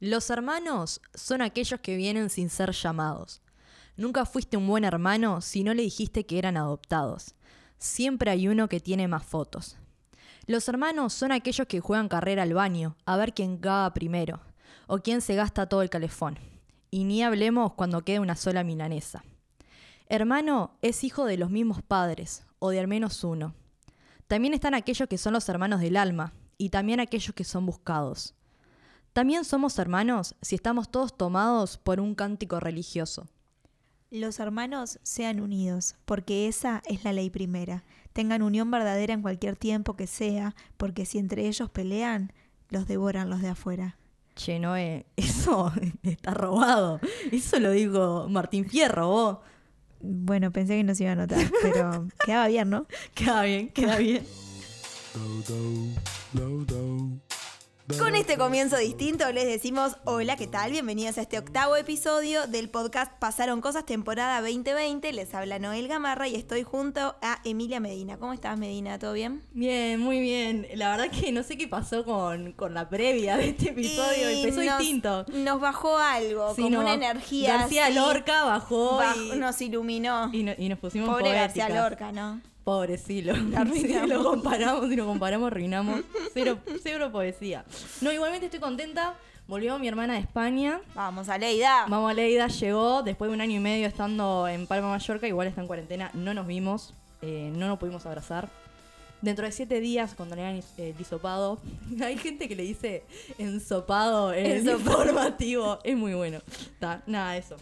Los hermanos son aquellos que vienen sin ser llamados. Nunca fuiste un buen hermano si no le dijiste que eran adoptados. Siempre hay uno que tiene más fotos. Los hermanos son aquellos que juegan carrera al baño, a ver quién caga primero, o quién se gasta todo el calefón. Y ni hablemos cuando quede una sola milanesa. Hermano es hijo de los mismos padres, o de al menos uno. También están aquellos que son los hermanos del alma, y también aquellos que son buscados. También somos hermanos si estamos todos tomados por un cántico religioso. Los hermanos sean unidos, porque esa es la ley primera. Tengan unión verdadera en cualquier tiempo que sea, porque si entre ellos pelean, los devoran los de afuera. Che, Noé, eso está robado. Eso lo digo Martín Fierro, vos. Bueno, pensé que no se iba a notar, pero quedaba bien, ¿no? Queda bien, queda bien. Con este comienzo distinto les decimos hola, ¿qué tal? Bienvenidos a este octavo episodio del podcast Pasaron Cosas, temporada 2020. Les habla Noel Gamarra y estoy junto a Emilia Medina. ¿Cómo estás, Medina? ¿Todo bien? Bien, muy bien. La verdad que no sé qué pasó con, con la previa de este episodio. Y Empezó nos- distinto. Nos bajó algo, Sí, como no, una energía. García así, Lorca bajó baj- y, nos iluminó. y no- y nos pusimos Pobre García. Lorca, ¿no? Pobre, sí, lo, arruinamos. sí, lo comparamos y lo comparamos, arruinamos. Cero, cero poesía. No, igualmente estoy contenta. Volvió mi hermana de España. Vamos, Aleida. Vamos, Leida llegó después de un año y medio estando en Palma, Mallorca. Igual está en cuarentena. No nos vimos. eh, no nos pudimos abrazar. Dentro de siete días, cuando le hagan eh, disopado, hay gente que le dice ensopado en el informativo. Es muy bueno. Está, nada, eso.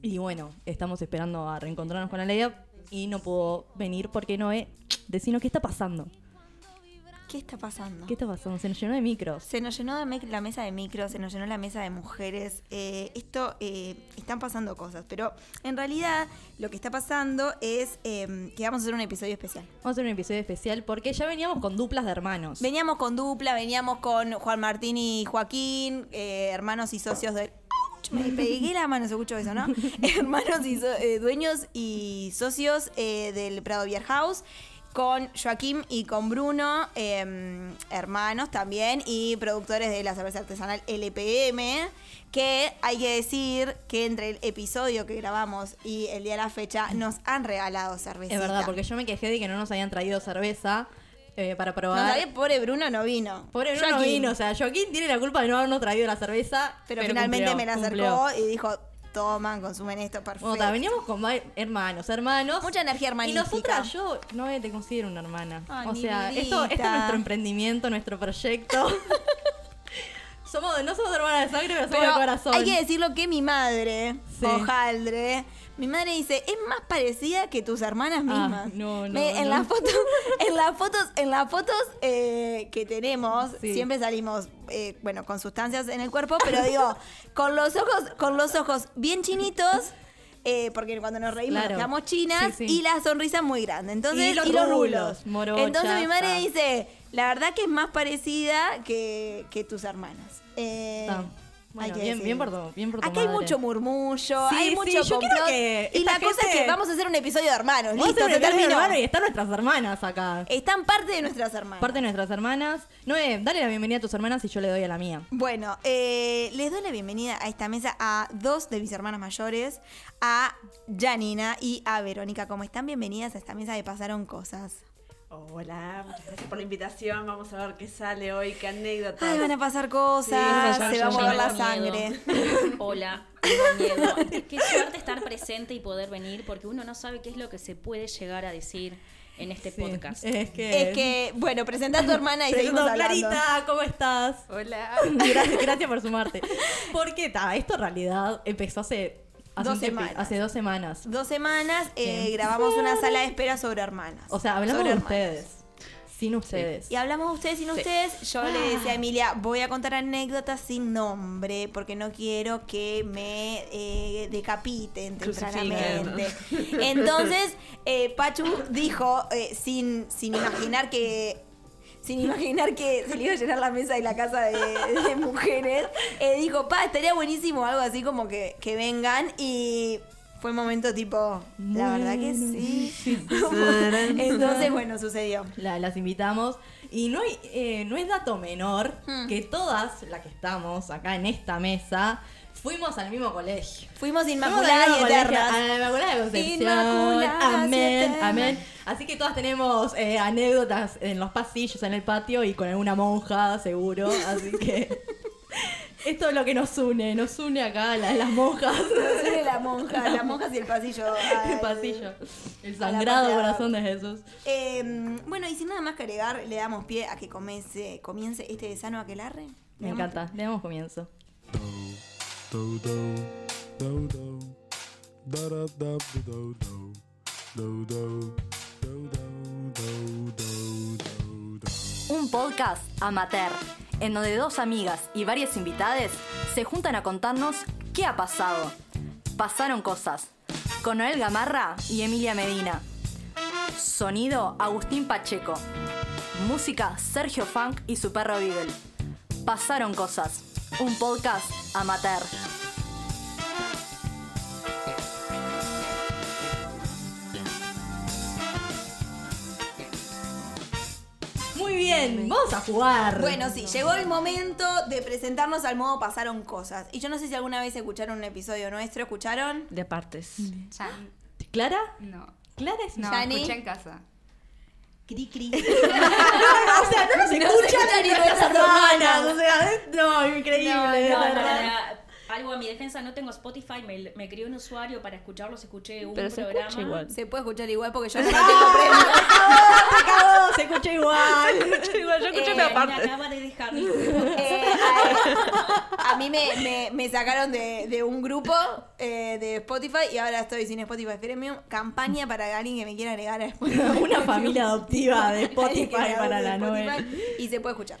Y bueno, estamos esperando a reencontrarnos con Aleida y no pudo venir porque Noé, decinos qué está pasando. ¿Qué está pasando? ¿Qué está pasando? Se nos llenó de micros. Se nos llenó de la mesa de micros, se nos llenó la mesa de mujeres. Eh, esto, eh, están pasando cosas, pero en realidad lo que está pasando es eh, que vamos a hacer un episodio especial. Vamos a hacer un episodio especial porque ya veníamos con duplas de hermanos. Veníamos con dupla, veníamos con Juan Martín y Joaquín, eh, hermanos y socios del... Me pegué la mano, se escuchó eso, ¿no? hermanos y so- eh, dueños y socios eh, del Prado Beer House. Con Joaquín y con Bruno, eh, hermanos también, y productores de la cerveza artesanal LPM, que hay que decir que entre el episodio que grabamos y el día de la fecha nos han regalado cerveza. Es verdad, porque yo me quejé de que no nos habían traído cerveza eh, para No probar. sabía, pobre Bruno no vino. Pobre Bruno Joaquín. vino, o sea, Joaquín tiene la culpa de no habernos traído la cerveza. Pero, finalmente cumplió, me la acercó cumplió. y dijo, toman, consumen esto, perfecto. Bueno, veníamos con hermanos, hermanos. Mucha energía Y hermanística. nosotras, yo no te considero una hermana. Ay, o sea, esto, esto es nuestro emprendimiento, nuestro proyecto. somos, no somos hermanas de sangre, pero somos Pero de corazón. hay que decirlo que mi madre, Sí. Mi madre dice, es más parecida que tus hermanas mismas. Ah, no, no, Me- en no. las fotos, en las fotos, en las fotos eh, que tenemos, Sí. siempre salimos, eh, bueno, con sustancias en el cuerpo, pero digo, con los ojos, con los ojos bien chinitos. eh, porque cuando nos reímos Claro. nos quedamos chinas Sí, sí. y la sonrisa muy grande. Entonces, Y los rulos. rulos, morocha, Entonces mi madre ta. dice, la verdad que es más parecida que, que tus hermanas. Eh, Ta. Bueno, bien, bien por tu, bien por tu Acá hay mucho murmullo, Sí, hay sí, mucho yo complot. que y la cosa es que vamos a hacer un episodio de hermanos. Vamos Listo, se terminó. hermano y están nuestras hermanas acá. Están parte de nuestras hermanas. Parte de nuestras hermanas. Noé, dale la bienvenida a tus hermanas y yo le doy a la mía. Bueno, eh, les doy la bienvenida a esta mesa a dos de mis hermanas mayores, a Janina y a Verónica. ¿Cómo están? Bienvenidas a esta mesa de Pasaron Cosas. Hola, muchas gracias por la invitación. Vamos a ver qué sale hoy, qué anécdotas. Ay, van a pasar cosas, Sí, ya, se ya, va a mover la sangre. miedo. Hola, miedo. Qué suerte estar presente y poder venir porque uno no sabe qué es lo que se puede llegar a decir en este Sí, podcast. Es que. Es que, bueno, presenta a tu hermana y Presento seguimos hablando. Clarita, ¿cómo estás? Hola. Gracias, gracias por sumarte. Porque ta, esto en realidad empezó hace, hace, Dos semanas. hace dos semanas. Dos semanas eh, grabamos una sala de espera sobre hermanas. O sea, hablamos Sobre de hermanas. ustedes. Sin ustedes. Y hablamos de ustedes sin ustedes. Yo le decía a Emilia, voy a contar anécdotas sin nombre, porque no quiero que me eh, decapiten tempranamente. Entonces, eh, Pachu dijo, eh, sin, sin imaginar que. Sin imaginar que se le iba a llenar la mesa y la casa de, de mujeres, eh, dijo, pa, estaría buenísimo algo así como que, que vengan y fue un momento tipo, la verdad que sí. Entonces, bueno, sucedió. La- las invitamos. Y no, hay, eh, no es dato menor Hmm. que todas las que estamos acá en esta mesa fuimos al mismo colegio. Fuimos y. A la Inmaculada de Concepción. Inmaculadas y Amén, Eternas. amén. Así que todas tenemos eh, anécdotas en los pasillos, en el patio y con alguna monja, seguro. Así que esto es lo que nos une. Nos une acá las, las monjas. Soy la monja, las monjas y el pasillo. El pasillo. El sangrado corazón de Jesús. Eh, bueno, y sin nada más que agregar, le damos pie a que comience, comience este de sano aquelarre. Me ¿Le damos encanta. Le damos comienzo. Un podcast amateur, en donde dos amigas y varias invitadas se juntan a contarnos qué ha pasado. Pasaron cosas. Con Noel Gamarra y Emilia Medina. Sonido Agustín Pacheco. Música Sergio Funk y su perro Beagle. Pasaron cosas. Un podcast amateur. Muy bien, vamos a jugar. Bueno, sí, llegó el momento de presentarnos al modo Pasaron Cosas. Y yo no sé si alguna vez escucharon un episodio nuestro, ¿escucharon? De partes. ¿Clara? No. ¿Clara es No, Yani. escuché en casa. Cri, cri. o sea, no nos se escuchan ni nuestras hermanas. O sea, no, increíble. No, de no, verdad. para- algo a mi defensa, no tengo Spotify, me, me creé un usuario para escucharlos, escuché un Pero se programa. escucha igual. Se puede escuchar igual porque yo no tengo premio. Se cagó, se escucha igual. Igual, yo escuché Eh, una me parte. acaba de dejar. Eh, a, a mí me, me- me sacaron de, de un grupo eh, de Spotify y ahora estoy sin Spotify Premium. Campaña para alguien que me quiera agregar a Spotify. Una familia adoptiva de Spotify para la a Noel. Spotify Y se puede escuchar.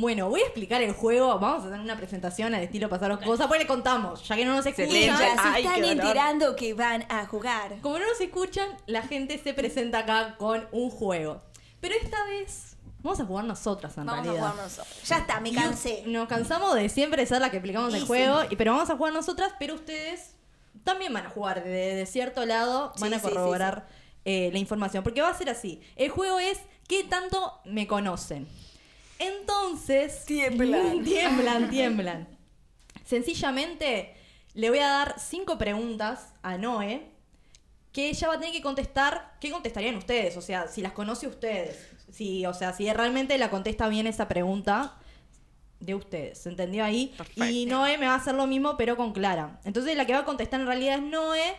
Bueno, voy a explicar el juego. Vamos a hacer una presentación al estilo pasaron cosas. Pues le contamos, ya que no nos escuchan. Ya se están enterando que van a jugar. Como no nos escuchan, la gente se presenta acá con un juego. Pero esta vez vamos a jugar nosotras en Vamos a realidad. jugar nosotros. Ya está, me cansé. Nos cansamos de siempre ser la que explicamos Y el sí. juego, y, pero vamos a jugar nosotras, pero ustedes también van a jugar de, de cierto lado, van a sí, corroborar eh, la información, porque va a ser así. El juego es ¿qué tanto me conocen? Entonces... Tiemblan. tiemblan, tiemblan. Sencillamente le voy a dar cinco preguntas a Noé que ella va a tener que contestar, ¿qué contestarían ustedes? O sea, si las conoce ustedes. Si, o sea, si realmente la contesta bien esa pregunta de ustedes. ¿Se entendió ahí? Perfecto. Y Noé me va a hacer lo mismo, pero con Clara. Entonces la que va a contestar en realidad es Noé.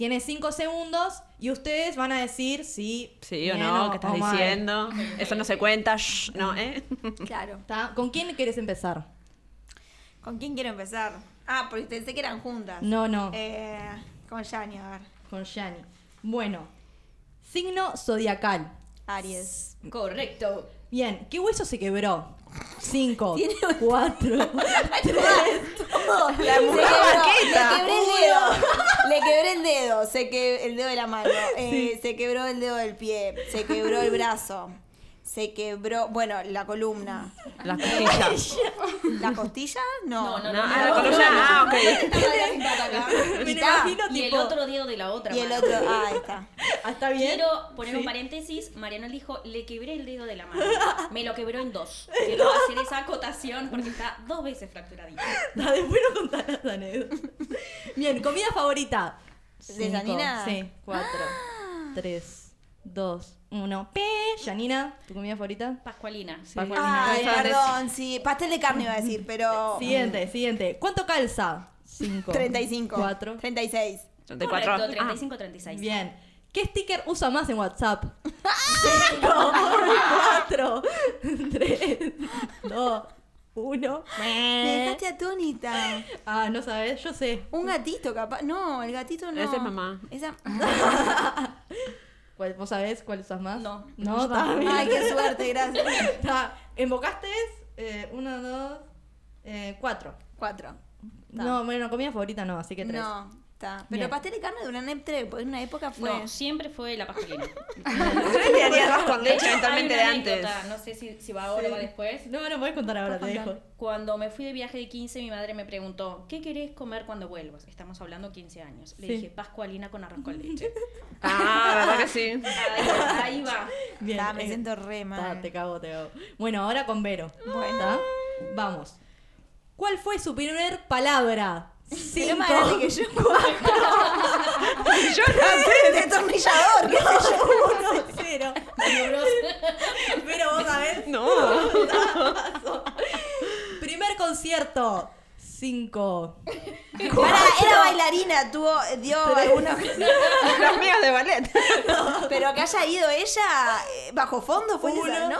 Tiene cinco segundos y ustedes van a decir si. Sí o bien no, ¿qué estás o mal. diciendo? Eso no se cuenta, shh, no, ¿eh? Claro. ¿Con quién quieres empezar? ¿Con quién quiero empezar? Ah, porque pensé que eran juntas. No, no. Eh, con Yani, a ver. Con Yani. Bueno, signo zodiacal. Aries. Correcto. Bien, ¿qué hueso se quebró? Cinco, Tiene cuatro, tres. La mujer vaqueta. Le quebré el dedo. Le quebré el dedo. Se que el dedo de la mano. Eh, Se quebró el dedo del pie. Se quebró el brazo. Se quebró, bueno, la columna. Las costillas. ¿La costilla? No. No, no, No, ah, la columna, ah, ok. Me imagino Y el tipo. otro dedo de la otra Y el mano. otro, ah, ahí está. Ah, ¿Está bien? Quiero poner un Sí. paréntesis. Mariana dijo, le quebré el dedo de la mano. Me lo quebró en dos. Quiero hacer esa acotación porque está dos veces fracturadito. Ah, Después nos contarás la anécdota. Bien, comida favorita. ¿De Janina? Sí, cuatro, tres, dos, uno. P. Janina, ¿tu comida favorita? Pascualina. Pascualina. Ay, perdón, sí. Pastel de carne iba a decir, pero. Siguiente, siguiente. ¿Cuánto calza? Cinco. 35. Cuatro. 36. 34. Correcto, Ah, 35, 36. Bien. ¿Qué sticker usa más en WhatsApp? Cinco, cuatro, tres, dos, uno. Me dejaste atónita. Ah, no sabes, yo sé. Un gatito, capaz. No, el gatito no. Esa es mamá. Esa. ¿Cuál- ¿Vos sabés cuál usas más? No. No, está bien. Ay, qué suerte, gracias. Está. ¿Invocaste? Eh, uno, dos, eh, cuatro. Cuatro. No, bueno, comida favorita no, así que tres. No. Está. Pero Bien. pastel de carne de una, ep- en una época fue. No, siempre fue la pastelina. Yo le haría arroz con leche eventualmente de antes. anécdota, No sé si, si va ahora o va después. No, no puedes contar ahora, te dejo. Cuando me fui de viaje de 15, mi madre me preguntó, ¿qué querés comer cuando vuelvas? Estamos hablando 15 años. Le Sí. dije, pascualina con arroz con leche. Ah, verdad que sí. Ahí, ahí va. Bien. Está, me eh, siento re mal. ta, te cago, te cago. Bueno, ahora con Vero. Bueno. Vamos. ¿Cuál fue su primer palabra? Pero Cinco. más grande que yo. Yo no Destornillador, qué sé yo. Uno, cero. Pero vos sabés. No. Primer concierto. Cinco. Pará, era bailarina, tuvo, dio algunos. Las migas de ballet. Pero que haya ido ella eh, bajo fondo fue Uno. esa, ¿no?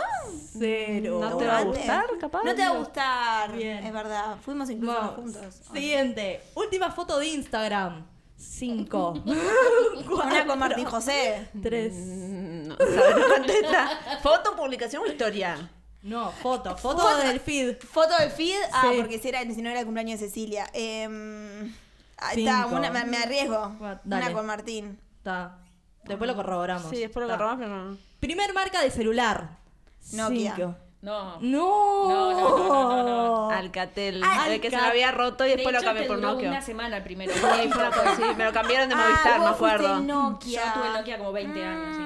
Cero. ¿No te va a gustar, capaz? No te va a gustar. Bien. Es verdad. Fuimos incluso Vamos. juntos. Siguiente. Última foto de Instagram. Cinco. Una con Martín José. Tres. Mm, No, ¿sabes? No contesta. ¿Foto, publicación o historia? No, foto. Foto, Foto. del feed. Foto del feed. Ah, Sí. porque si, era, si no era el cumpleaños de Cecilia. Ahí Cinco. está, una, me, me arriesgo. Una con Martín. Está. Después lo corroboramos. Sí, después lo agarramos, pero no. Primer marca de celular. Nokia. Cinco. No. No. No, no, no, no, Alcatel. Ah, de que se me había roto y De después lo hecho, cambié te por Nokia. una semana el primero. Sí. Me lo cambiaron de Ah, Movistar, fuiste acuerdo. Nokia. Yo tuve Nokia como 20 años, sí.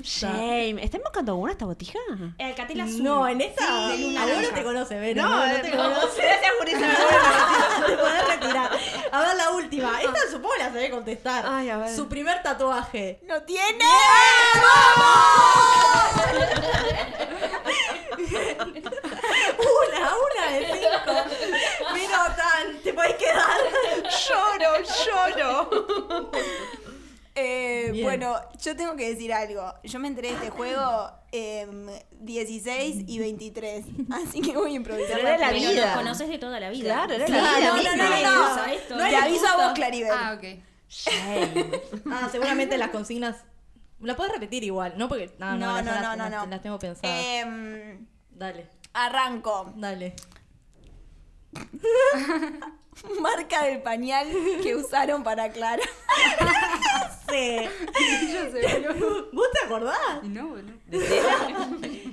Shame. ¿Está invocando alguna esta botija? El Alcatel azul. No, en esta. de luna te conoce, Vero. No, No, no te no. conoce. Gracias por esa Te podés retirar. A ver la última. Esta contestar. Ay, a ver. Su primer tatuaje. ¡No tiene! Una, una de cinco. Pero tal, te podés quedar. Lloro, lloro. Eh, bueno, yo tengo que decir algo. Yo me enteré de este juego em, 16 y 23. Así que voy a improvisar. Pero era la vida. los conoces de toda la vida. Claro, era la vida no. Te aviso a vos, Claribel. Ah, ok. Shame. Ah, seguramente las consignas. La puedes repetir igual, ¿no? Porque. No, no, no, las, no, las- no, no, las- no. las tengo pensadas. Em, Dale, arranco. dale. Marca del pañal que usaron para Clara. Sí. Yo sé, boludo. ¿Vos te acordás? No, boludo.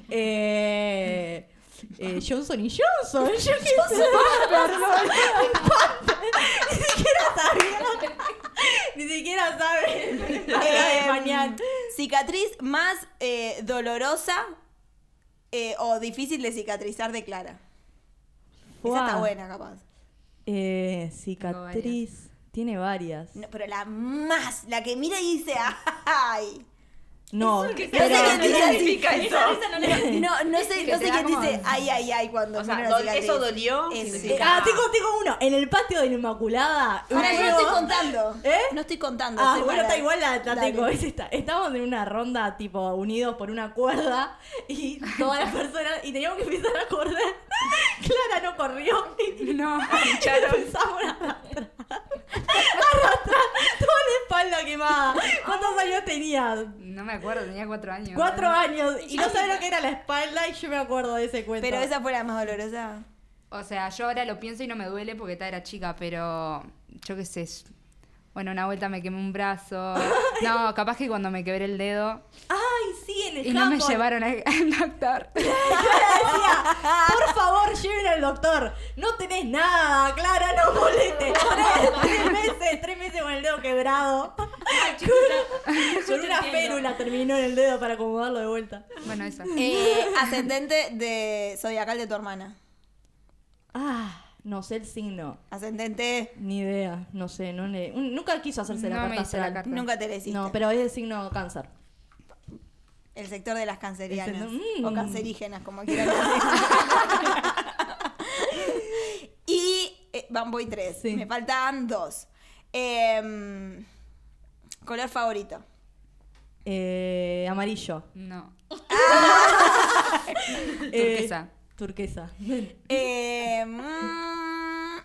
Eh, eh, Johnson y Johnson. Yo qué sé. Perdón. Ni siquiera sabía. Ni siquiera sabe. Pañal. cicatriz más eh, dolorosa eh, o difícil de cicatrizar de Clara. Esa está buena, capaz. Eh, cicatriz. Tiene varias. No, pero la más, la que mira y dice, ¡ay! No, No sé qué significa eso? No, no sé, no sé quién dice, ¡ay, ay, ay! cuando O sea, eso dolió. Eso. Ah, tengo, tengo uno. En el patio de la Inmaculada. un Ahora yo no estoy contando. ¿Eh? No estoy contando. Ah, estoy bueno, está igual la, la tengo. Es esta. Estábamos en una ronda, tipo, unidos por una cuerda y todas las personas, y teníamos que empezar a correr. Clara no corrió. Y No. empezamos a Arrastrar toda la espalda quemada. ¿Cuántos años tenías? No me acuerdo, tenía cuatro años. Cuatro años. Y no sabes lo que era la espalda y yo me acuerdo de ese cuento. Pero esa fue la más dolorosa. O sea, yo ahora lo pienso y no me duele porque esta era chica, pero yo qué sé. Bueno, una vuelta me quemé un brazo. No, capaz que cuando me quebré el dedo Ay, y no me llevaron al doctor. decía, por favor, lleven al doctor. No tenés nada, Clara, no molestes. Tres, tres meses, tres meses con el dedo quebrado. Con una férula terminó en el dedo para acomodarlo de vuelta. Bueno, esa. Eh, ascendente de zodiacal de tu hermana. Ah, no sé el signo. Ascendente, Ni idea, no sé, no le... un- Nunca quiso hacerse la me carta hice la carta. nunca te le hiciste. No, pero es el signo cáncer. El sector de las cancerianas. O mm. cancerígenas, como quieran decir. y eh, van, voy tres. Sí. Me faltan dos. Em, color favorito. Eh, amarillo. No. Eh, Turquesa. turquesa. Eh, mm,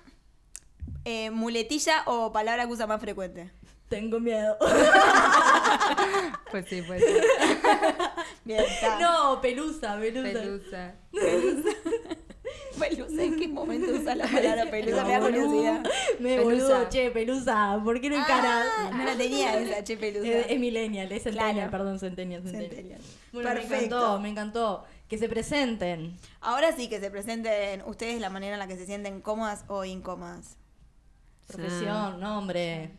eh, muletilla o palabra que usa más frecuente. Tengo miedo. Pues sí, pues sí. No, pelusa, pelusa. Pelusa. Pelusa, ¿en qué momento usa la palabra pelusa? Me da curiosidad. Me Pelusa. boludo, che, pelusa, ¿por qué no encarás? Ah, no la tenía esa, che, pelusa. Es, es millennial, es centennial, Claro. perdón, centennial, centennial. Centennial. Bueno, me Perfecto. encantó, me encantó. Que se presenten. Ahora sí que se presenten ustedes la manera en la que se sienten cómodas o incómodas. Profesión, nombre.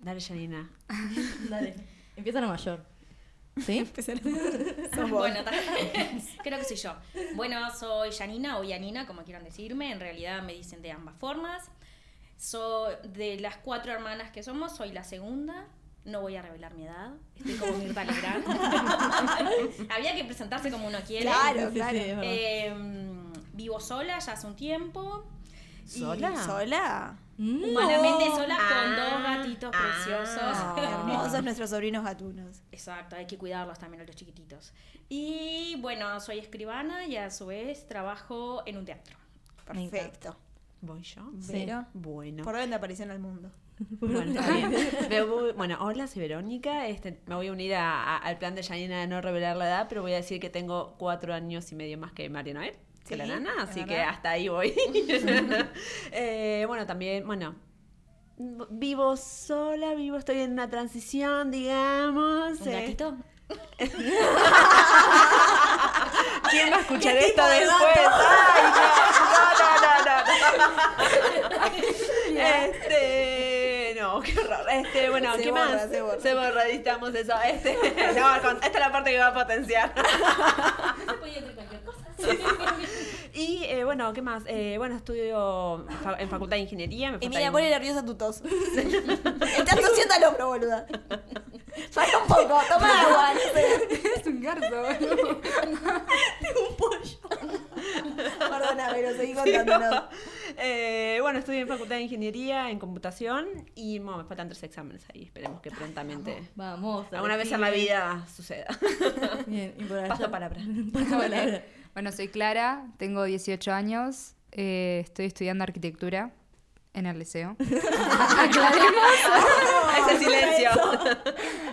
Dale, Janina. Dale. Empieza la mayor. ¿Sí? Sos vos. Bueno, ta- creo que soy yo. Bueno, soy Janina o Yanina, como quieran decirme. En realidad me dicen de ambas formas. Soy de las cuatro hermanas que somos, soy la segunda. No voy a revelar mi edad. Estoy como Mirta Legrand. Había que presentarse como uno quiere. Claro, claro. Eh, vivo sola ya hace un tiempo. ¿Y ¿Sola? ¿Sola? Mm. Humanamente sola con Ah, dos gatitos ah. preciosos. Hermosos nuestros sobrinos gatunos. Exacto, hay que cuidarlos también a los chiquititos. Y bueno, soy escribana y a su vez trabajo en un teatro. Perfecto. ¿Voy yo? Pero, Bueno. ¿por dónde aparición al mundo? Bueno, voy- bueno, hola, soy Verónica. Este, me voy a unir a- a- al plan de Janina de no revelar la edad, pero voy a decir que tengo cuatro años y medio más que María Noel, que la nana, así que hasta ahí voy. Eh, bueno, también, bueno, vivo sola, vivo, estoy en una transición, digamos. ¿Un eh. gatito? ¿Quién va a escuchar esto después? Ay, no, no, no, no, no. Este, no, qué horror. Este, bueno, Se ¿qué borra, más? se borra. Se borra, editamos eso. Este, no, esta es la parte que va a potenciar. Se podía decir cualquier cosa. Y eh, bueno, ¿qué más? Eh, bueno, estudio fa- en Facultad de Ingeniería. Me mira, un- pone nerviosa tu tos. Estás tosiendo al hombro, boluda. Para un poco, toma agua. Es un garzo, boludo. Perdona, pero seguí contándonos. Eh, bueno, estudio en Facultad de Ingeniería en computación y bueno, me faltan tres exámenes ahí. Esperemos que prontamente Vamos. alguna vez en la vida suceda. Bien, y por allá. Paso palabra. Paso palabra. Bueno, soy Clara, tengo 18 años, eh, estoy estudiando arquitectura en el liceo. Ese silencio.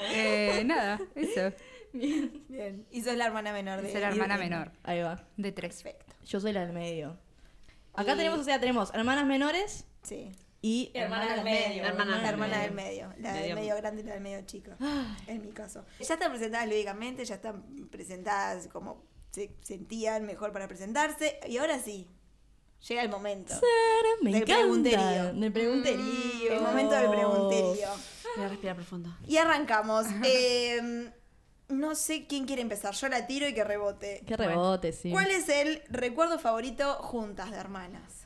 Eh, nada, eso. Bien. Y sos la hermana menor de Soy la hermana menor, Ahí va. de tres. Perfecto. Yo soy la del medio. Acá Y- tenemos, o sea, tenemos hermanas menores Sí. y Hermana del medio. Hermana La hermana del del medio. La del Medio. medio grande y la del medio chico. En mi caso. Ya están presentadas lúdicamente, ya están presentadas como se sentían mejor para presentarse. Y ahora sí. Llega el momento. Me Del encanta. pregunterío. Del pregunterío. El momento del pregunterío. Voy a respirar profundo. Y arrancamos. Eh, no sé quién quiere empezar. Yo la tiro y que rebote. Qué rebote, sí. ¿Cuál es el recuerdo favorito juntas de hermanas?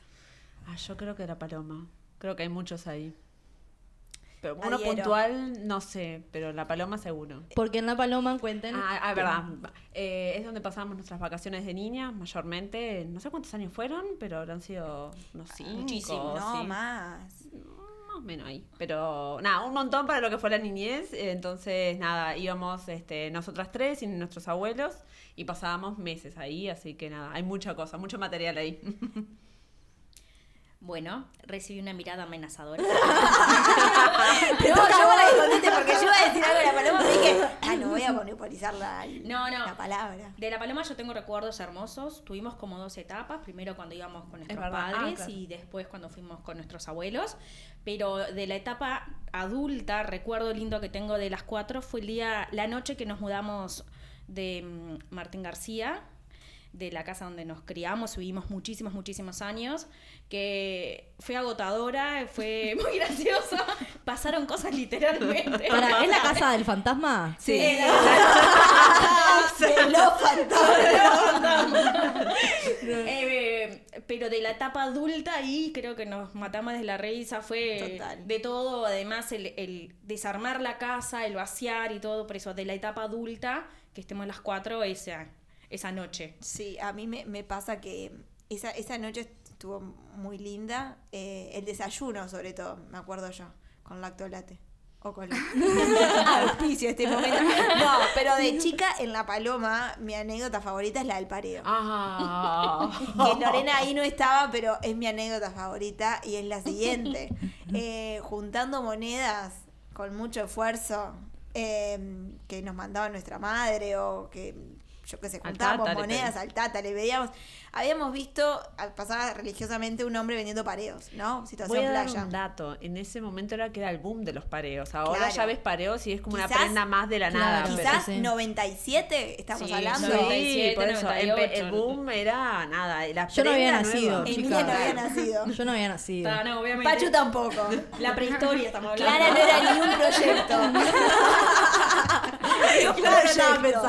Ah, yo creo que era Paloma. Creo que hay muchos ahí. Pero uno Adhiero. puntual, no sé, pero la Paloma seguro. Porque en La Paloma cuenten. Ah, ah, verdad. Eh, es donde pasábamos nuestras vacaciones de niña, mayormente. No sé cuántos años fueron, pero habrán sido unos cinco. Muchísimo, No, sí. más. Más o menos ahí. Pero nada, un montón para lo que fue la niñez. Entonces, nada, íbamos este, nosotras tres y nuestros abuelos y pasábamos meses ahí. Así que nada, hay mucha cosa, mucho material ahí. Bueno, recibí una mirada amenazadora. No, yo para que conteste, porque yo iba a decir algo de la paloma, pero dije, ah, no voy a monopolizar la, No, no. la palabra. De La Paloma yo tengo recuerdos hermosos. Tuvimos como dos etapas. Primero cuando íbamos con nuestros. Ah, padres claro. y después cuando fuimos con nuestros abuelos. Pero de la etapa adulta, recuerdo lindo que tengo de las cuatro fue el día, la noche que nos mudamos de mm, Martín García, de la casa donde nos criamos, vivimos muchísimos, muchísimos años, que fue agotadora, fue muy graciosa. Pasaron cosas literalmente. Para, ¿Es la casa del fantasma? Sí. De los fantasmas. Eh, pero de la etapa adulta ahí creo que nos matamos de la risa, fue Total. de todo, además el, el desarmar la casa, el vaciar y todo, por eso de la etapa adulta, que estemos las cuatro esa, esa noche. Sí, a mí me, me pasa que esa, esa noche estuvo muy linda. eh, el desayuno, sobre todo, me acuerdo yo, con lactolate. O con auspicio este momento. No, pero de chica en La Paloma, mi anécdota favorita es la del pareo. Ah. Que Lorena ahí no estaba, pero es mi anécdota favorita y es la siguiente. Eh, juntando monedas con mucho esfuerzo eh, que nos mandaba nuestra madre o que yo que sé, Al juntábamos Tata monedas al tata, le veíamos. Habíamos visto, a- pasaba religiosamente un hombre vendiendo pareos, ¿no? Voy Situación a dar playa. un dato. En ese momento era que era el boom de los pareos. Ahora Claro. ya ves pareos y es como una prenda más de la claro, nada. pero- Quizás sí. 97, estamos Sí, hablando. Sí, 97, por eso. empe- 98. El boom era nada. La Yo no había nacido. Emilia chica. no había nacido. Yo no había nacido. Ah, no, obviamente. Pachu tampoco. La prehistoria estamos hablando. Clara no era ni un proyecto. Un Claro, estaba proyecto.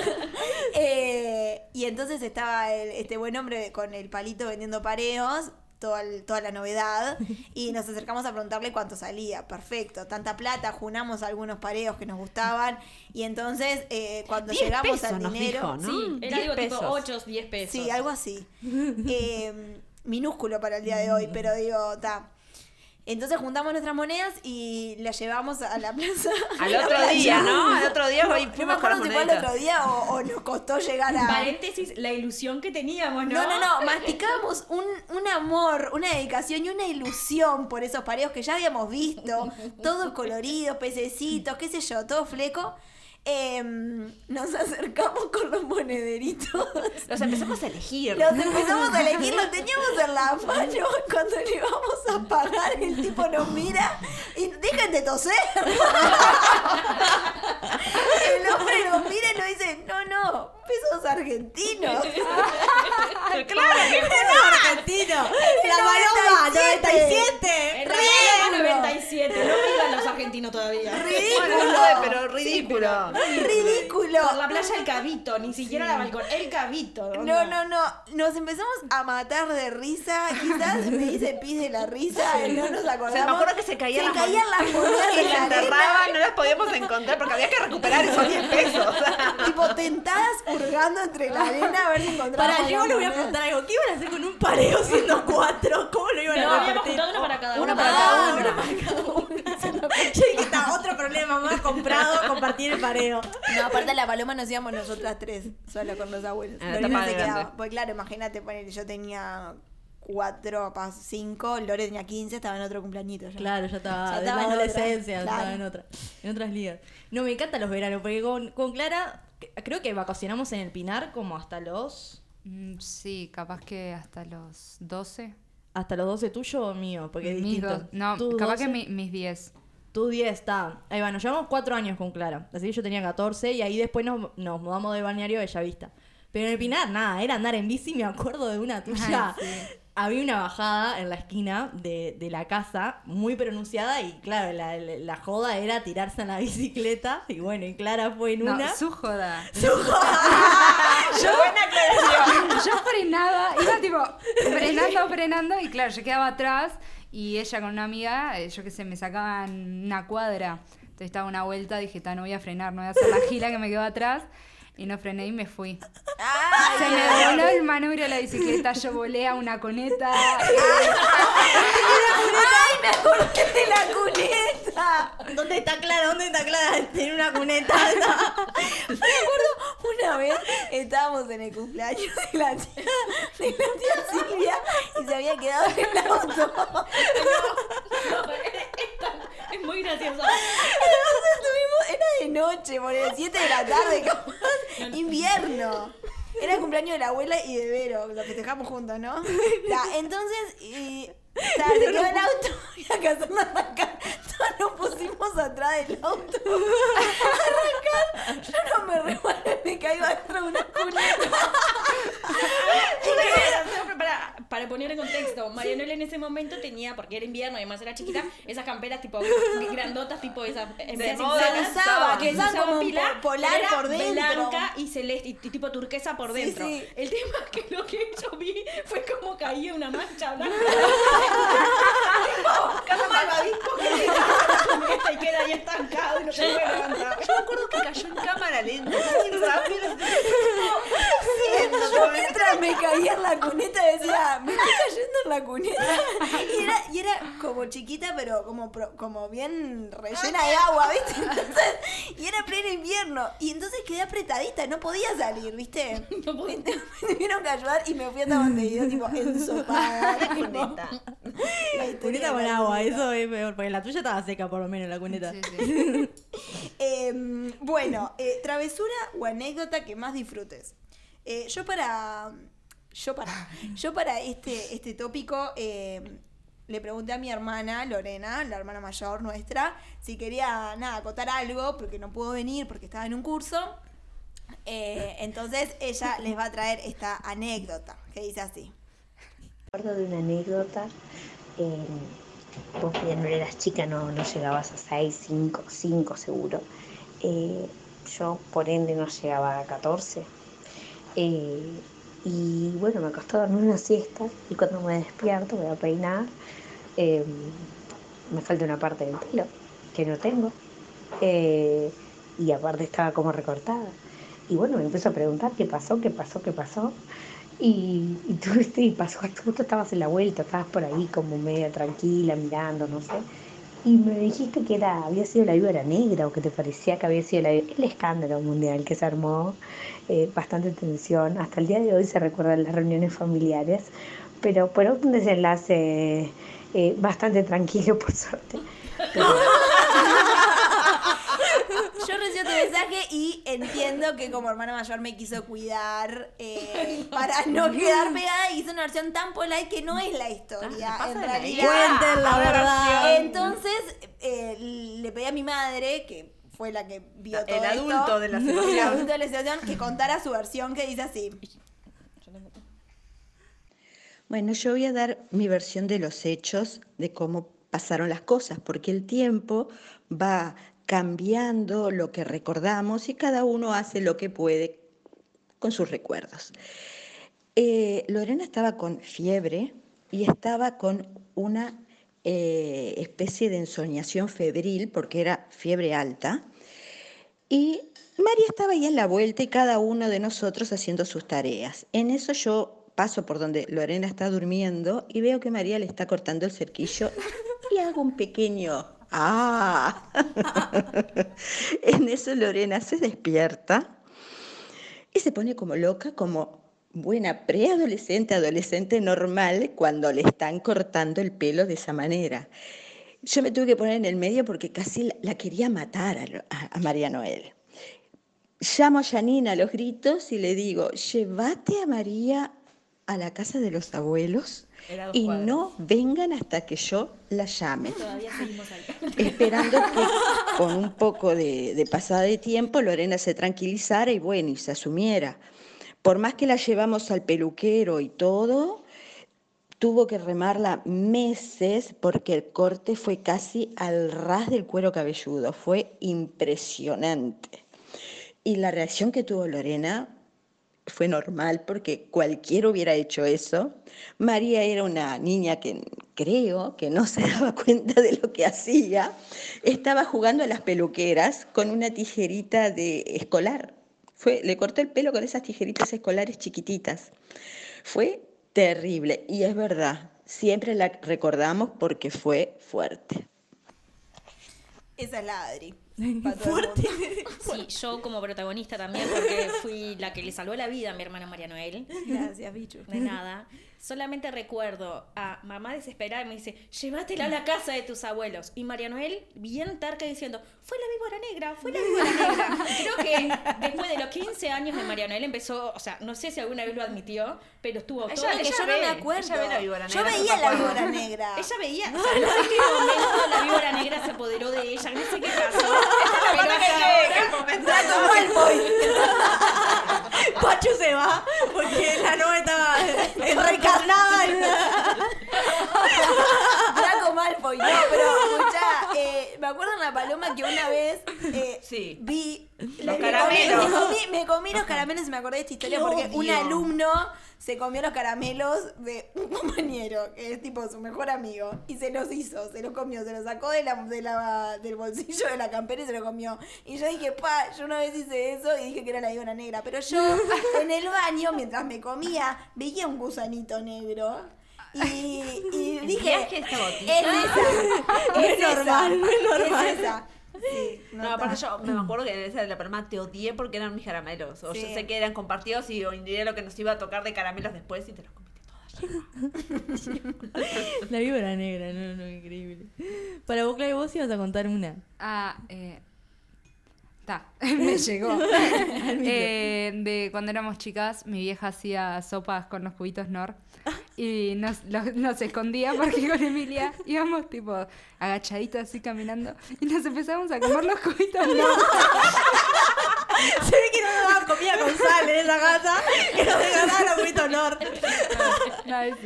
Eh, y entonces estaba el- este buen hombre con el palito vendiendo pareos, toda, el- toda la novedad, y nos acercamos a preguntarle cuánto salía. Perfecto, tanta plata, junamos algunos pareos que nos gustaban, y entonces eh, cuando 10 llegamos pesos al nos dinero... dijo, ¿no? Sí, era 10 algo tipo pesos. 8, 10 pesos. Sí, algo así. Eh, minúsculo para el día de hoy, pero digo, ta. Entonces juntamos nuestras monedas y las llevamos a la plaza. Al la otro playa. día, ¿no? Al otro día hoy No me fuimos si fue moneditas. otro día o, o nos costó llegar a. Paréntesis, la ilusión que teníamos, ¿no? No, no, no, masticábamos un, un amor, una dedicación y una ilusión por esos pareos que ya habíamos visto, todos coloridos, pececitos, qué sé yo, todo fleco. Em, nos acercamos con los monederitos. Los empezamos a elegir. Los empezamos a elegir, los teníamos en la mano. Cuando le íbamos a pagar, el tipo nos mira y dejen de toser. El hombre nos mira y nos dice, no, no, pesos argentinos. claro, que argentino. La paloma, 97. En realidad, 97, no vivan los argentinos todavía. Bueno, Ridículo. no, pero ridículo. Ridículo. Por la playa El Cabito, ni siquiera la balcón, El Cabito. No, no, no. Nos empezamos a matar de risa. Quizás me dice pis de la risa. No nos acordamos. O sea, me acuerdo que se caían Se las caían las monedas y de se la arena. enterraban, no las podíamos encontrar porque había que recuperar esos 10 pesos. Tipo tentadas hurgando entre la arena a ver si encontrábamos. Para, yo le voy a preguntar algo. ¿Qué iban a hacer con un pareo siendo cuatro? ¿Cómo lo iban No, a habíamos repartir? juntado uno para cada uno. Uno para Ah, cada uno uno. para cada uno. Yo dije, está, otro problema más comprado, compartir el pareo. No, aparte la paloma nos íbamos nosotras tres, solo con los abuelos. Ah, se quedaba. Pues claro, imagínate, ponele, yo tenía cuatro, pas cinco, Lore tenía 15, estaba en otro cumpleañito ya. Claro, ya estaba Ya en estaba la en otra, adolescencia, claro. estaba en, otra, en otras ligas. No, me encantan los veranos, porque con, con Clara, creo que vacacionamos en el Pinar como hasta los... Mm, sí, capaz que hasta los 12. Hasta los 12 tuyo o mío, porque es Mis distinto. dos- no, capaz que 12, mi- mis 10. Tú 10, está. Ahí va, nos llevamos 4 años con Clara. Así que yo tenía 14 y ahí después nos, nos mudamos de balneario a Bellavista. Pero en el Pinar, nada, era andar en bici. Me acuerdo de una tuya. Había una bajada en la esquina de, de la casa, muy pronunciada, y claro, la, la- la joda era tirarse en la bicicleta. Y bueno, y Clara fue en No, una. su joda. Yo, buena aclaración. Yo frenaba, iba tipo frenando, frenando, y claro, yo quedaba atrás y ella con una amiga, eh, yo qué sé, me sacaban una cuadra. Entonces estaba una vuelta, dije, "Ta, no voy a frenar, no voy a hacer la gira que me quedó atrás. Y no frené y me fui. Se me voló el manubrio de la bicicleta, yo volé a una coneta. ¡Ay, me acordé de la cuneta! ¿Dónde está Clara? ¿Dónde está Clara? Tiene una cuneta. Me acuerdo una vez estábamos en el cumpleaños de la tía, de la tía Silvia y se había quedado en el auto. Es muy gracioso. Entonces estuvimos, era de noche, por el 7 de la tarde, como invierno. Era el cumpleaños de la abuela y de Vero, lo festejamos juntos, ¿no? Ta, entonces, y, ta, se quedó el auto y a casarnos arrancar. Todos nos pusimos atrás del auto. Arrancar. Yo no me resbalé, me caigo dentro de una cuneta. Para, para, para poner en contexto, Marianela en ese momento tenía, porque era invierno, además era chiquita, esas camperas tipo grandotas, tipo esas. De de moda, que usaban como polar por dentro. Blanca y celeste, y tipo turquesa por dentro. El tema es que lo que yo vi fue como caía una mancha blanca. Cada malvadisco que la y queda ahí estancado y no se puede levantar. Yo me acuerdo que cayó en cámara lenta, muy rápido. Yo mientras me caía en la cuneta decía, me estoy cayendo en la cuneta. Y era, y era como chiquita, pero como, pro- como bien rellena de agua, ¿viste? Entonces, y era pleno invierno. Y entonces quedé apretadita, no podía salir, ¿viste? No podía. Me tuvieron que ayudar y me fui hasta Montevideo, tipo, ensopada. tipo, Cuneta. La Cuneta con agua, cuneta. eso es peor, porque la tuya estaba seca por lo menos, la cuneta. Sí, sí. Eh, bueno, eh, travesura o anécdota que más disfrutes. Eh, yo para. Yo para. Yo para este, este tópico eh, le pregunté a mi hermana, Lorena, la hermana mayor nuestra, si quería nada, acotar algo, porque no pudo venir porque estaba en un curso. Eh, entonces ella les va a traer esta anécdota, que dice así. Acuerdo de una anécdota. eh, vos cuando eras chica no, no llegabas a 6, 5, 5 seguro. Eh, yo por ende no llegaba a 14. Eh, y bueno, me acosté a dormir una siesta y cuando me despierto voy a peinar. eh, me falta una parte del pelo que no tengo. y aparte estaba como recortada. Y bueno, me empiezo a preguntar qué pasó, qué pasó, qué pasó. Y, y tú viste, y pasó, justo estabas en la vuelta, estabas por ahí como media tranquila, mirando, no sé. Y me dijiste que era, había sido la víbora negra o que te parecía que había sido la, el escándalo mundial que se armó, eh, bastante tensión. Hasta el día de hoy se recuerdan las reuniones familiares, pero por un desenlace eh, bastante tranquilo, por suerte. Pero- Yo recibo tu mensaje y entiendo que como hermana mayor me quiso cuidar eh, para no quedar pegada y hizo una versión tan polite que no es la historia. Ah, en realidad. Cuenten la verdad. Entonces eh, le pedí a mi madre, que fue la que vio El todo esto, adulto de la situación. el adulto de la situación, que contara su versión que dice así. Bueno, yo voy a dar mi versión de los hechos, de cómo pasaron las cosas, porque el tiempo va cambiando lo que recordamos y cada uno hace lo que puede con sus recuerdos. Eh, Lorena estaba con fiebre y estaba con una eh, especie de ensoñación febril, porque era fiebre alta, y María estaba ahí en la vuelta y cada uno de nosotros haciendo sus tareas. En eso yo paso por donde Lorena está durmiendo y veo que María le está cortando el cerquillo y hago un pequeño ¡ah! en eso Lorena se despierta y se pone como loca, como buena preadolescente, adolescente normal, cuando le están cortando el pelo de esa manera. Yo me tuve que poner en el medio porque casi la, quería matar a María Noel. Llamo a Janina a los gritos y le digo, llévate a María a la casa de los abuelos y no vengan hasta que yo la llame Todavía seguimos ahí. esperando que con un poco de, de pasada de tiempo Lorena se tranquilizara y bueno, y se asumiera. Por más que la llevamos al peluquero y todo, tuvo que remarla meses porque el corte fue casi al ras del cuero cabelludo, fue impresionante. Y la reacción que tuvo Lorena fue normal porque cualquiera hubiera hecho eso. María era una niña que creo que no se daba cuenta de lo que hacía. Estaba jugando a las peluqueras con una tijerita de escolar. Fue, le cortó el pelo con esas tijeritas escolares chiquititas. Fue terrible y es verdad, siempre la recordamos porque fue fuerte. Esa es la. Fuerte. Sí, yo como protagonista también, porque fui la que le salvó la vida a mi hermana María Noel. Gracias, bicho. De nada. Solamente recuerdo a mamá desesperada y me dice, llévatela a la casa de tus abuelos. Y María Noel, bien tarca, diciendo, fue la víbora negra, fue la víbora negra. Creo que después de los 15 años de María Noel empezó, o sea, no sé si alguna vez lo admitió, pero estuvo todo Ella- que Que ella yo no me acuerdo. ella ve la víbora Yo veía ¿se la víbora negra. Ella veía, o sea, no sé en qué momento la víbora negra se apoderó de ella, no sé qué pasó. Pero hasta ahora- Draco Malfoy. Pachu se va porque la nube estaba reencarnada en una... Draco Malfoy, no, pero eh, me acuerdo en la paloma que una vez eh, Sí. vi Los me caramelos. comí- Me comí, me comí los caramelos y me acordé de esta historia Qué porque un alumno se comió los caramelos de un compañero, que es tipo su mejor amigo, y se los hizo, se los comió, se los sacó de la, de la- del bolsillo de la campera y se lo comió. Y yo dije, pa, yo una vez hice eso y dije que era la víbora negra, pero yo en el baño, mientras me comía, veía un gusanito negro. Y, y dije, botija. es esa. es normal, es normal. Es esa. Sí, No, aparte yo me acuerdo que en esa de la palma te odié porque eran mis caramelos. O Sí. yo sé que eran compartidos y indiría lo que nos iba a tocar de caramelos después y te los comiste todos. La víbora negra, no, no, increíble. Para vos, Clay, vos ibas a contar una. Ah, eh. Ta, me llegó. Eh, de cuando éramos chicas, mi vieja hacía sopas con los cubitos Nor. Y nos, los- nos escondía porque con Emilia íbamos tipo agachaditos así caminando y nos empezábamos a comer los cubitos Nor. Se ve que no nos daban comida con sal en esa casa, que nos dejaban los cubitos Nor. No, eso.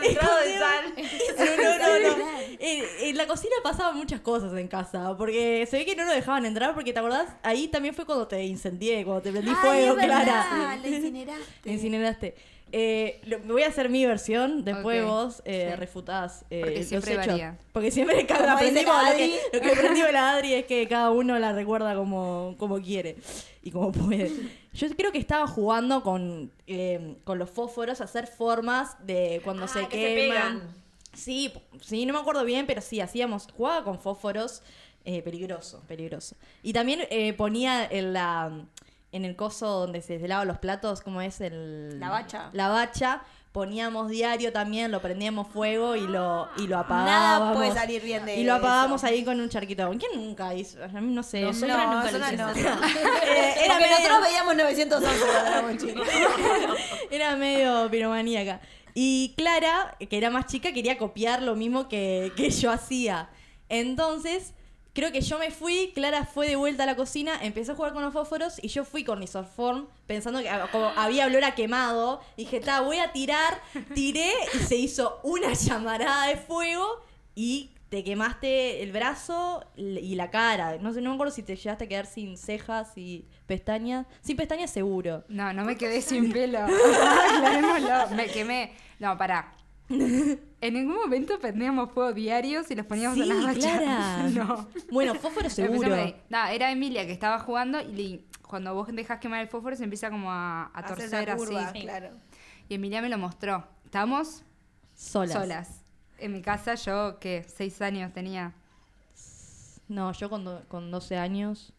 Concentrado de sal. No, no, no, no. En, en la cocina pasaban muchas cosas en casa, porque se ve que no nos dejaban entrar, porque te acordás, ahí también fue cuando te incendié, cuando te prendí Ay, fuego, es verdad, Clara. La incineraste. Incineraste. Eh, lo- voy a hacer mi versión, después Ok, vos eh, sí. refutás eh, Porque los siempre hechos. Porque siempre cada, aprendimos la lo que, Adri. lo que aprendimos de la Adri es que cada uno la recuerda como, como quiere y como puede. Yo creo que estaba jugando con, eh, con los fósforos a hacer formas de cuando Ah, se que se queman. pegan. Sí, sí, no me acuerdo bien, pero sí, hacíamos, jugaba con fósforos, eh, peligroso, peligroso. Y también eh, ponía en la en el coso donde se lavan los platos, ¿cómo es? El, La bacha. La bacha, poníamos diario también, lo prendíamos fuego y lo, y lo Nada apagábamos. puede salir bien de Y lo apagábamos eso. ahí con un charquito. ¿Quién nunca hizo? A mí no sé. Nosotras No, nunca lo no. Eh, era Porque medio- nosotros veíamos 911 cuando éramos chicos. Era medio piromaníaca. Y Clara, que era más chica, quería copiar lo mismo que, que yo hacía. Entonces, creo que yo me fui, Clara fue de vuelta a la cocina, empezó a jugar con los fósforos y yo fui con mi softform pensando que como había olor a quemado. Dije, ta, voy a tirar. Tiré y se hizo una llamarada de fuego y te quemaste el brazo y la cara. No sé, no me acuerdo si te llegaste a quedar sin cejas y pestañas. Sin pestañas seguro. No, no me quedé sin pelo. Aclarémoslo. Me quemé. No, pará. En ningún momento prendíamos fuego diarios y los poníamos Sí, en las bachas. Clara. No. Bueno, fósforo seguro. No, era Emilia que estaba jugando y le- cuando vos dejas quemar el fósforo se empieza como a, torcer curva, así. claro. Y Emilia me lo mostró. Estábamos Solas. solas. En mi casa yo, que seis años tenía. No, yo con, do- con 12 años.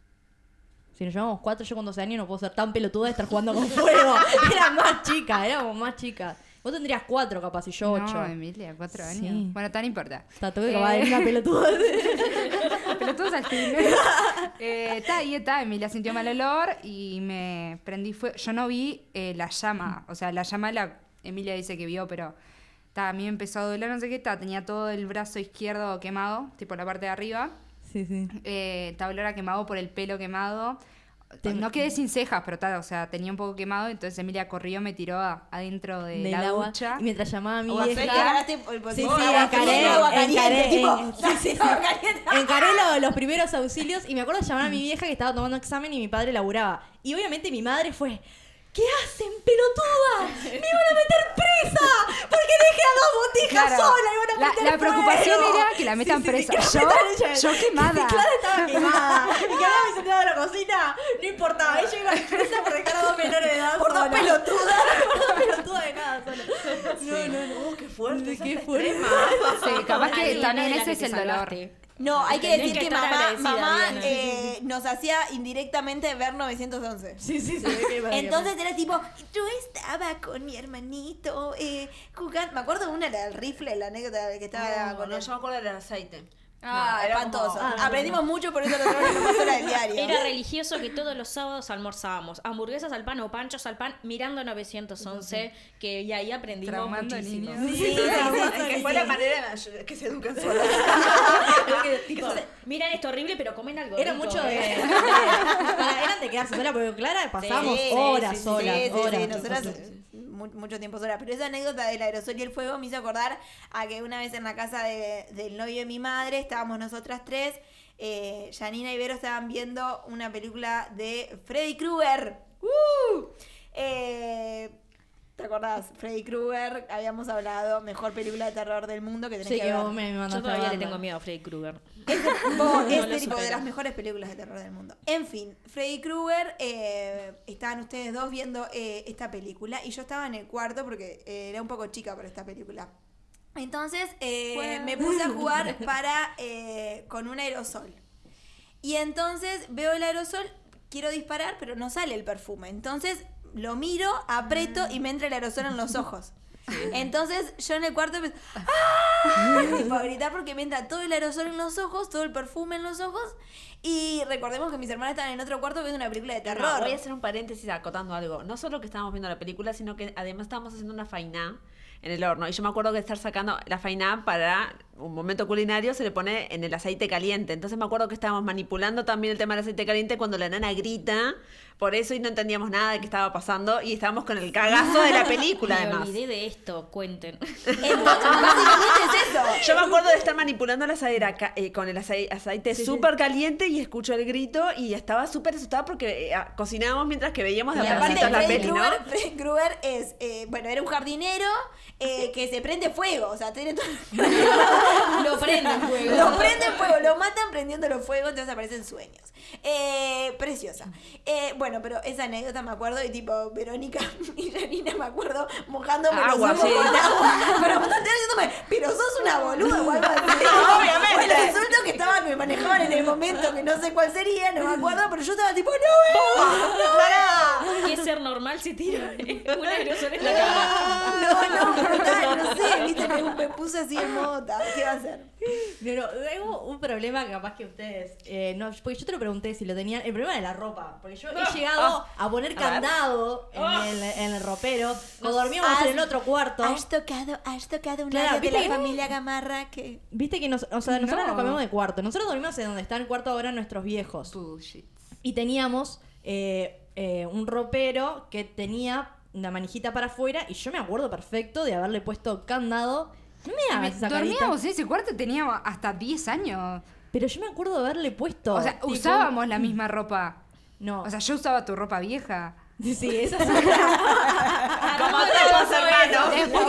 Si nos llevamos cuatro, yo con 12 años no puedo ser tan pelotuda de estar jugando con fuego. Era más chica, éramos más chicas. Vos tendrías cuatro capaz y yo ocho. No, Emilia, cuatro Sí. años. Bueno, tan importa. Está todo que Eh. va a venir una pelotuda. Pero todos al fin. eh, ta, y ta, Emilia sintió mal olor y me prendí fuego. Yo no vi eh, la llama. O sea, la llama la Emilia dice que vio, pero ta, a mí me empezó a doler, no sé qué. Ta, tenía todo el brazo izquierdo quemado, tipo la parte de arriba. sí, sí. Eh, ta, olor a quemado por el pelo quemado. No quedé sin cejas, pero ta, o sea, tenía un poco quemado. Entonces Emilia corrió, me tiró a- adentro de Del la agua. ducha. Y mientras llamaba a mi O vieja. hacer que agarraste el Sí, sí, encaré, encaré, los primeros auxilios y me acuerdo de llamar a mi vieja que estaba tomando examen y mi padre laburaba. Y obviamente mi madre fue, ¿qué hacen, pelotuda? ¡Me iban a meter presa! Porque dejé a dos botijas Claro. sola y van a La- meter la preocupación fuego". era que la metan presa. que la Yo- metan ella. yo quemada. Clara estaba quemada. Y que habíamos entrado a la cocina, no importaba. Ella iba presa por dejar a dos menores de edad Por dos sola. pelotudas. Por dos pelotudas dejadas sola. No, no, no. Oh, qué fuerte. Qué fuerte. Sí, capaz que también la ese que es el dolor. No, hay que decir que mamá, mamá eh, nos hacía indirectamente ver 911. Sí, sí, sí. Entonces era tipo, yo estaba con mi hermanito eh, jugando. Me acuerdo de una, la del rifle, la anécdota que estaba No, con no, él. yo me acuerdo del aceite. Ah, espantoso. como- Ah, Aprendimos mucho, por eso lo tenemos que pasar al diario. Era religioso que todos los sábados almorzábamos hamburguesas al pan o panchos al pan mirando 911, que y ahí aprendimos Traumando muchísimo. niños. Sí, sí, sí, Es que fue sí. la manera de que se educan solas. Tipo, miran esto horrible, pero comen algo. Era rico, mucho de, ¿eh? de- eran de quedarse sola, porque Clara sí, horas sí, sí, solas, sí, sí, horas. sí, nosotras mucho tiempo solas. Pero esa anécdota del aerosol y el fuego me hizo acordar a que una vez en la casa de- del novio de mi madre estábamos nosotras tres. Eh, Janina y Vero estaban viendo una película de Freddy Krueger. ¡Uh! Eh, ¿Te acordás? Freddy Krueger, habíamos hablado, mejor película de terror del mundo que tenés Sí, que vos me, me Yo todavía le tengo miedo a Freddy Krueger. Vos, No es de, tipo, de supero. las mejores películas de terror del mundo. En fin, Freddy Krueger, eh, estaban ustedes dos viendo eh, esta película y yo estaba en el cuarto porque eh, era un poco chica para esta película. Entonces eh, me puse a jugar para eh, con un aerosol. Y entonces veo el aerosol, quiero disparar, pero no sale el perfume. Entonces lo miro, aprieto y me entra el aerosol en los ojos. Entonces yo en el cuarto empecé ¡Ah! Gritar porque me entra todo el aerosol en los ojos, todo el perfume en los ojos. Y recordemos que mis hermanas estaban en otro cuarto viendo una película de No, terror. voy a hacer un paréntesis acotando algo. No solo que estábamos viendo la película, sino que además estábamos haciendo una faina en el horno. Y yo me acuerdo que estar sacando la faina para un momento culinario se le pone en el aceite caliente. Entonces me acuerdo que estábamos manipulando también el tema del aceite caliente cuando la nana grita por eso y no entendíamos nada de qué estaba pasando y estábamos con el cagazo de la película Me además. olvidé de esto, cuenten. Entonces, básicamente es eso. Yo me acuerdo de estar manipulando la asadera ca- eh, con el acei- aceite súper caliente y escucho el grito y estaba súper asustada porque eh, ah, cocinábamos mientras que veíamos de Y aparte, la Freddy peli, ¿no? Krueger, Freddy Krueger es, eh, bueno, era un jardinero eh, que se prende fuego, o sea, tiene todo... Lo prenden fuego. Lo prenden fuego, lo matan prendiéndolo fuego, entonces aparecen sueños. Eh, preciosa. Eh, bueno, pero esa anécdota me acuerdo y tipo, Verónica y Janina me acuerdo mojándome Agua, los ojos sí. con agua. Pero bastante diciéndome, pero sos una boluda o algo así. Obviamente. Bueno, resulta que estaba, que me manejaban en el momento que no sé cuál sería, no me acuerdo, pero yo estaba tipo, no, no, no. ¿Qué ser normal si tira un aerosol en la cara? No, no, brutal, no sé, viste, me, me puse así en mota. ¿Qué va a hacer? Pero tengo un problema que capaz que ustedes. eh, no, porque yo te lo pregunté si lo tenían. El problema de la ropa. Porque yo he llegado a poner candado en, el, en el ropero. Cuando dormíamos Has- en el otro cuarto. Has tocado, has tocado un Claro, de la que- familia Gamarra que... Viste que nos, o sea, nosotros No. nos cambiamos de cuarto. Nosotros dormimos en donde está el cuarto ahora nuestros viejos. Bullshit. Y teníamos eh, eh, un ropero que tenía una manijita para afuera. Y yo me acuerdo perfecto de haberle puesto candado. No me hagas esa carita. Dormíamos en ese cuarto, teníamos hasta 10 años. Pero yo me acuerdo de haberle puesto. O sea, tipo- usábamos la misma ropa. No. O sea, yo usaba tu ropa vieja. sí, esa sí. Como todos los hermanos. Después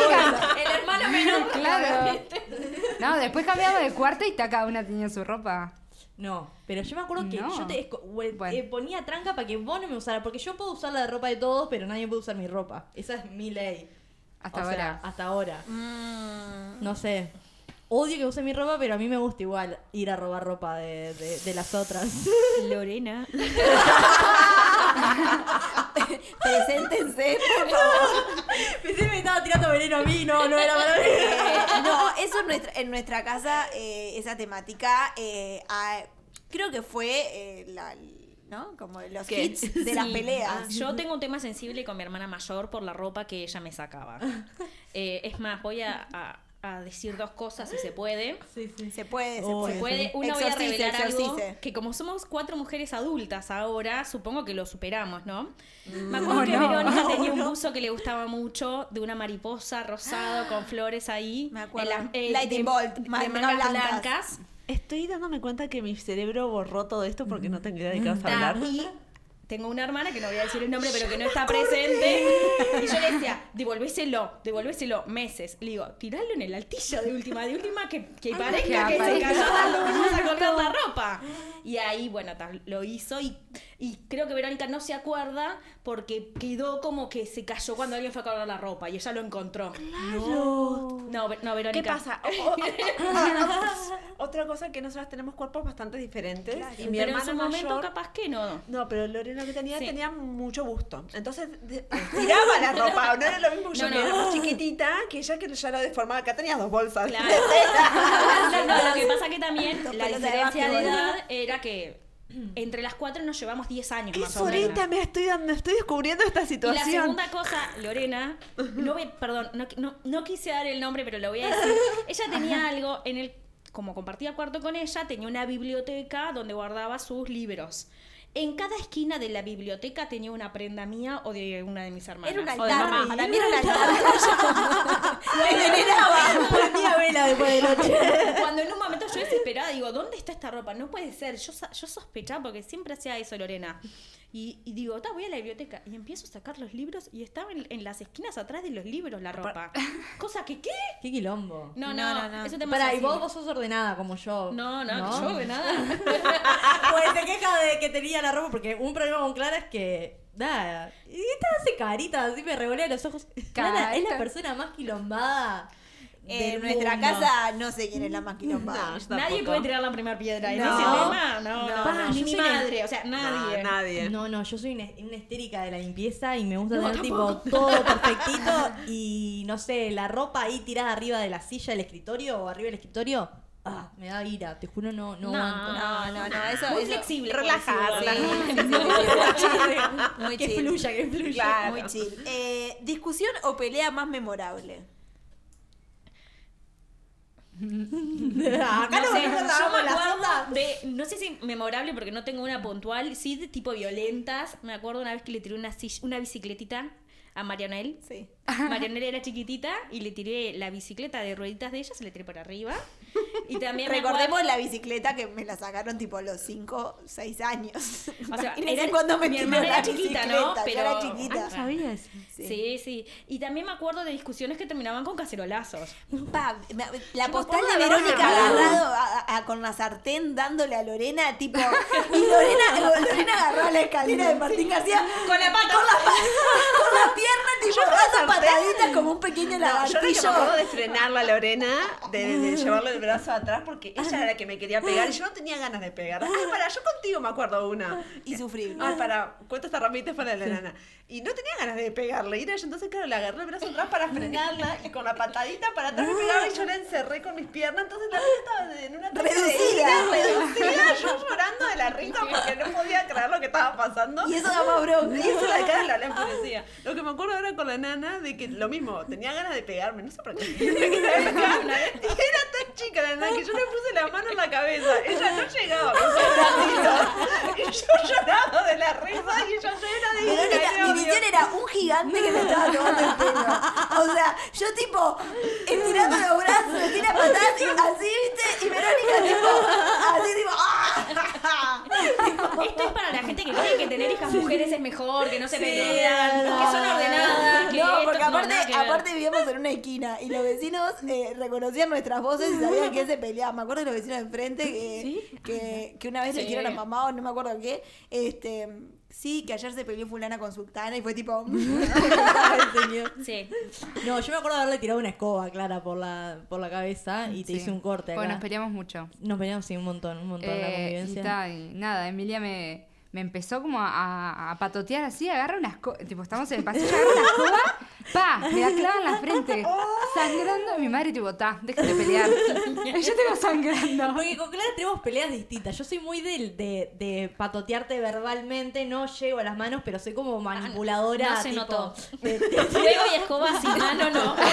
El hermano menor. Claro. No, después cambiamos de cuarto y cada una tenía su ropa. No, pero yo me acuerdo que No. yo te esco- we- Bueno. eh, ponía tranca para que vos no me usaras, porque yo puedo usar la ropa de todos, pero nadie puede usar mi ropa. Esa es mi ley. Hasta O sea, ahora. hasta ahora. Mm. No sé. Odio que use mi ropa, pero a mí me gusta igual ir a robar ropa de, de- de las otras. Lorena. Preséntense, por favor. Pensé que me estaba tirando veneno a mí, no, no era para mí. Eh, no, eso en nuestra, en nuestra casa, eh, esa temática, eh, ah, creo que fue la, ¿no? Como los ¿Qué? hits de las peleas. Yo tengo un tema sensible con mi hermana mayor por la ropa que ella me sacaba. Eh, es más, voy a, a- a decir dos cosas si se puede. Sí, sí. Se puede, se Oh, puede. Se puede, una voy a Exorcice, revelar algo que como somos cuatro mujeres adultas ahora, supongo que lo superamos, ¿no? Mm. Me acuerdo Oh, que no. Verónica tenía un buzo que le gustaba mucho, de una mariposa rosado con flores ahí. Me acuerdo. las- eh, Lightning de- bolt, de mangas blancas. blancas. Estoy dándome cuenta que mi cerebro borró todo esto porque no tengo idea de qué vas a Ta, hablar. Y tengo una hermana que no voy a decir el nombre, pero que no está presente. Y yo le decía, devolvéselo, devolvéselo meses. Le digo, tiralo en el altillo de última, de última, que, que parezca que que, se cayó fuimos a colgar la ropa. Y ahí, bueno, ta, lo hizo y, y creo que Verónica no se acuerda porque quedó como que se cayó cuando alguien fue a colgar la ropa y ella lo encontró. No, no, no, Verónica. ¿Qué pasa? Otra cosa que nosotras tenemos cuerpos bastante diferentes. Y mi pero en hermana su momento mayor- capaz que no. No, pero Lorena que tenía Sí. tenía mucho gusto. Entonces de- tiraba la ropa. No era lo mismo que yo No, que no. era más chiquitita que ella que ya lo deformaba. Acá tenía dos bolsas. Claro. No, no, lo que pasa que también la de diferencia de edad era que entre las cuatro nos llevamos 10 años más Es o menos. ahorita me estoy dando, estoy descubriendo esta Y la situación. segunda cosa, Lorena, no voy, perdón, no, no, no quise dar el nombre, pero lo voy a decir. Ella tenía algo en el, como compartía cuarto con ella, tenía una biblioteca donde guardaba sus libros. En cada esquina de la biblioteca tenía una prenda mía o de una de mis hermanas. Era un o de altar, mamá. para mí era un altar. Me veneraba. Prendía vela después de noche. Cuando en un momento yo desesperada digo, ¿dónde está esta ropa? No puede ser. Yo, yo sospechaba porque siempre hacía eso Lorena. Y, y digo, "Ta, voy a la biblioteca. Y empiezo a sacar los libros y estaba en, en las esquinas atrás de los libros la ropa. Cosa que, ¿qué? Qué quilombo. No, No, no, no, no. Es un tema Pará, y vos, vos sos ordenada como yo. No, no, yo de nada. Pues se queja de que tenía la ropa porque un problema con Clara es que. Nada. Y esta hace caritas, así me revolea los ojos. Clara es la persona más quilombada. En del nuestra mundo. casa no sé quién es la más quilomba. No, Nadie puede tirar la primera piedra. En No. ese tema, no, no, Pa, yo mi madre, o sea, nadie. No, nadie. No, no, yo soy una, una histérica de la limpieza y me gusta No, tener tipo todo perfectito y no sé, la ropa ahí tirada arriba de la silla del escritorio o arriba del escritorio. Ah, me da ira, te juro no, no, No. aguanto. No, no, no, eso Muy eso- flexible. Ser. Sí, Muy que chill. fluya, que fluya. Claro. Muy chill. Eh, ¿Discusión o pelea más memorable? Acá No no, sé, yo me acuerdo de, no sé si memorable porque no tengo una puntual, sí de tipo violentas. Me acuerdo una vez que le tiré una, silla- una bicicletita a Marianel. Sí. Marianel era chiquitita y le tiré la bicicleta de rueditas de ella, se le tiré por arriba. Y también Recordemos acuerdo- la bicicleta que me la sacaron tipo a los 5, 6 años. O sea, era- cuando me mi tiró hermana la era chiquita, ¿no? yo Pero- era chiquita. Ah, sabía eso. Sí. sí, Y también me acuerdo de discusiones que terminaban con cacerolazos. Pa, la Yo postal de Verónica agarrado a- a- con la sartén dándole a Lorena, tipo. Y Lorena, Lorena agarró la escalera de Martín García Con la pata. con la, con la pierna, tipo, pataditas como un pequeño No, yo que me acuerdo de frenarla a Lorena, de, de llevarle el brazo atrás, porque ella era la que me quería pegar y yo no tenía ganas de pegar. Ay, para, yo contigo me acuerdo una. Y sufrir. Ay, para, cuento esta rapidita para la nana. Y no tenía ganas de pegarle. Y era yo, entonces, claro, le agarré el brazo atrás para frenarla y con la patadita para atrás me pegaba y yo la encerré con mis piernas. Entonces la estaba en una Reducida. reducida, yo llorando de la risa porque no podía creer lo que estaba pasando. Y eso da más bronca. Y eso la cara la, la enfurecía. Lo que me acuerdo ahora con la nana de que lo mismo, tenía ganas de pegarme, no sé por qué. Y era tan chica la nana que yo le puse la mano en la cabeza. Ella no llegaba con su bracito. Y yo lloraba de la risa y ella llena de ira, mi visión era un gigante que me estaba tomando el pelo. O sea, yo tipo, estirando los brazos, me tira patadas y así, ¿viste? Y Verónica tipo, así tipo, ¡ah! Esto es para la gente que cree que tener hijas mujeres es mejor, que no se Sí, pelean, que son ordenadas, que No, porque aparte, aparte vivíamos en una esquina y los vecinos eh, reconocían nuestras voces y sabían que se peleaba. Me acuerdo de los vecinos de enfrente que, que, que una vez le Sí. dijeron a mamá o no me acuerdo qué, este, sí, que ayer se peleó fulana con sultana y fue tipo, señor. Sí. No, yo me acuerdo de haberle tirado una escoba, Clara, por la, por la cabeza y te Sí. hice un corte acá. Bueno, nos peleamos mucho. Nos peleamos sí, un montón, un montón la Eh, y, convivencia. y nada, Emilia me, me empezó como a, a- a patotear así, agarra una escoba, tipo, estamos en el pasillo, agarra una escoba, pa, me la clava en la frente, sangrando, mi madre tipo, ta, déjate de pelear. Yo tengo sangrando. Porque con Clara tenemos peleas distintas. Yo soy muy del- de, de patotearte verbalmente, no llego a las manos, pero soy como manipuladora. no se tipo, notó. de- de- Fuego y escoba sin mano, no.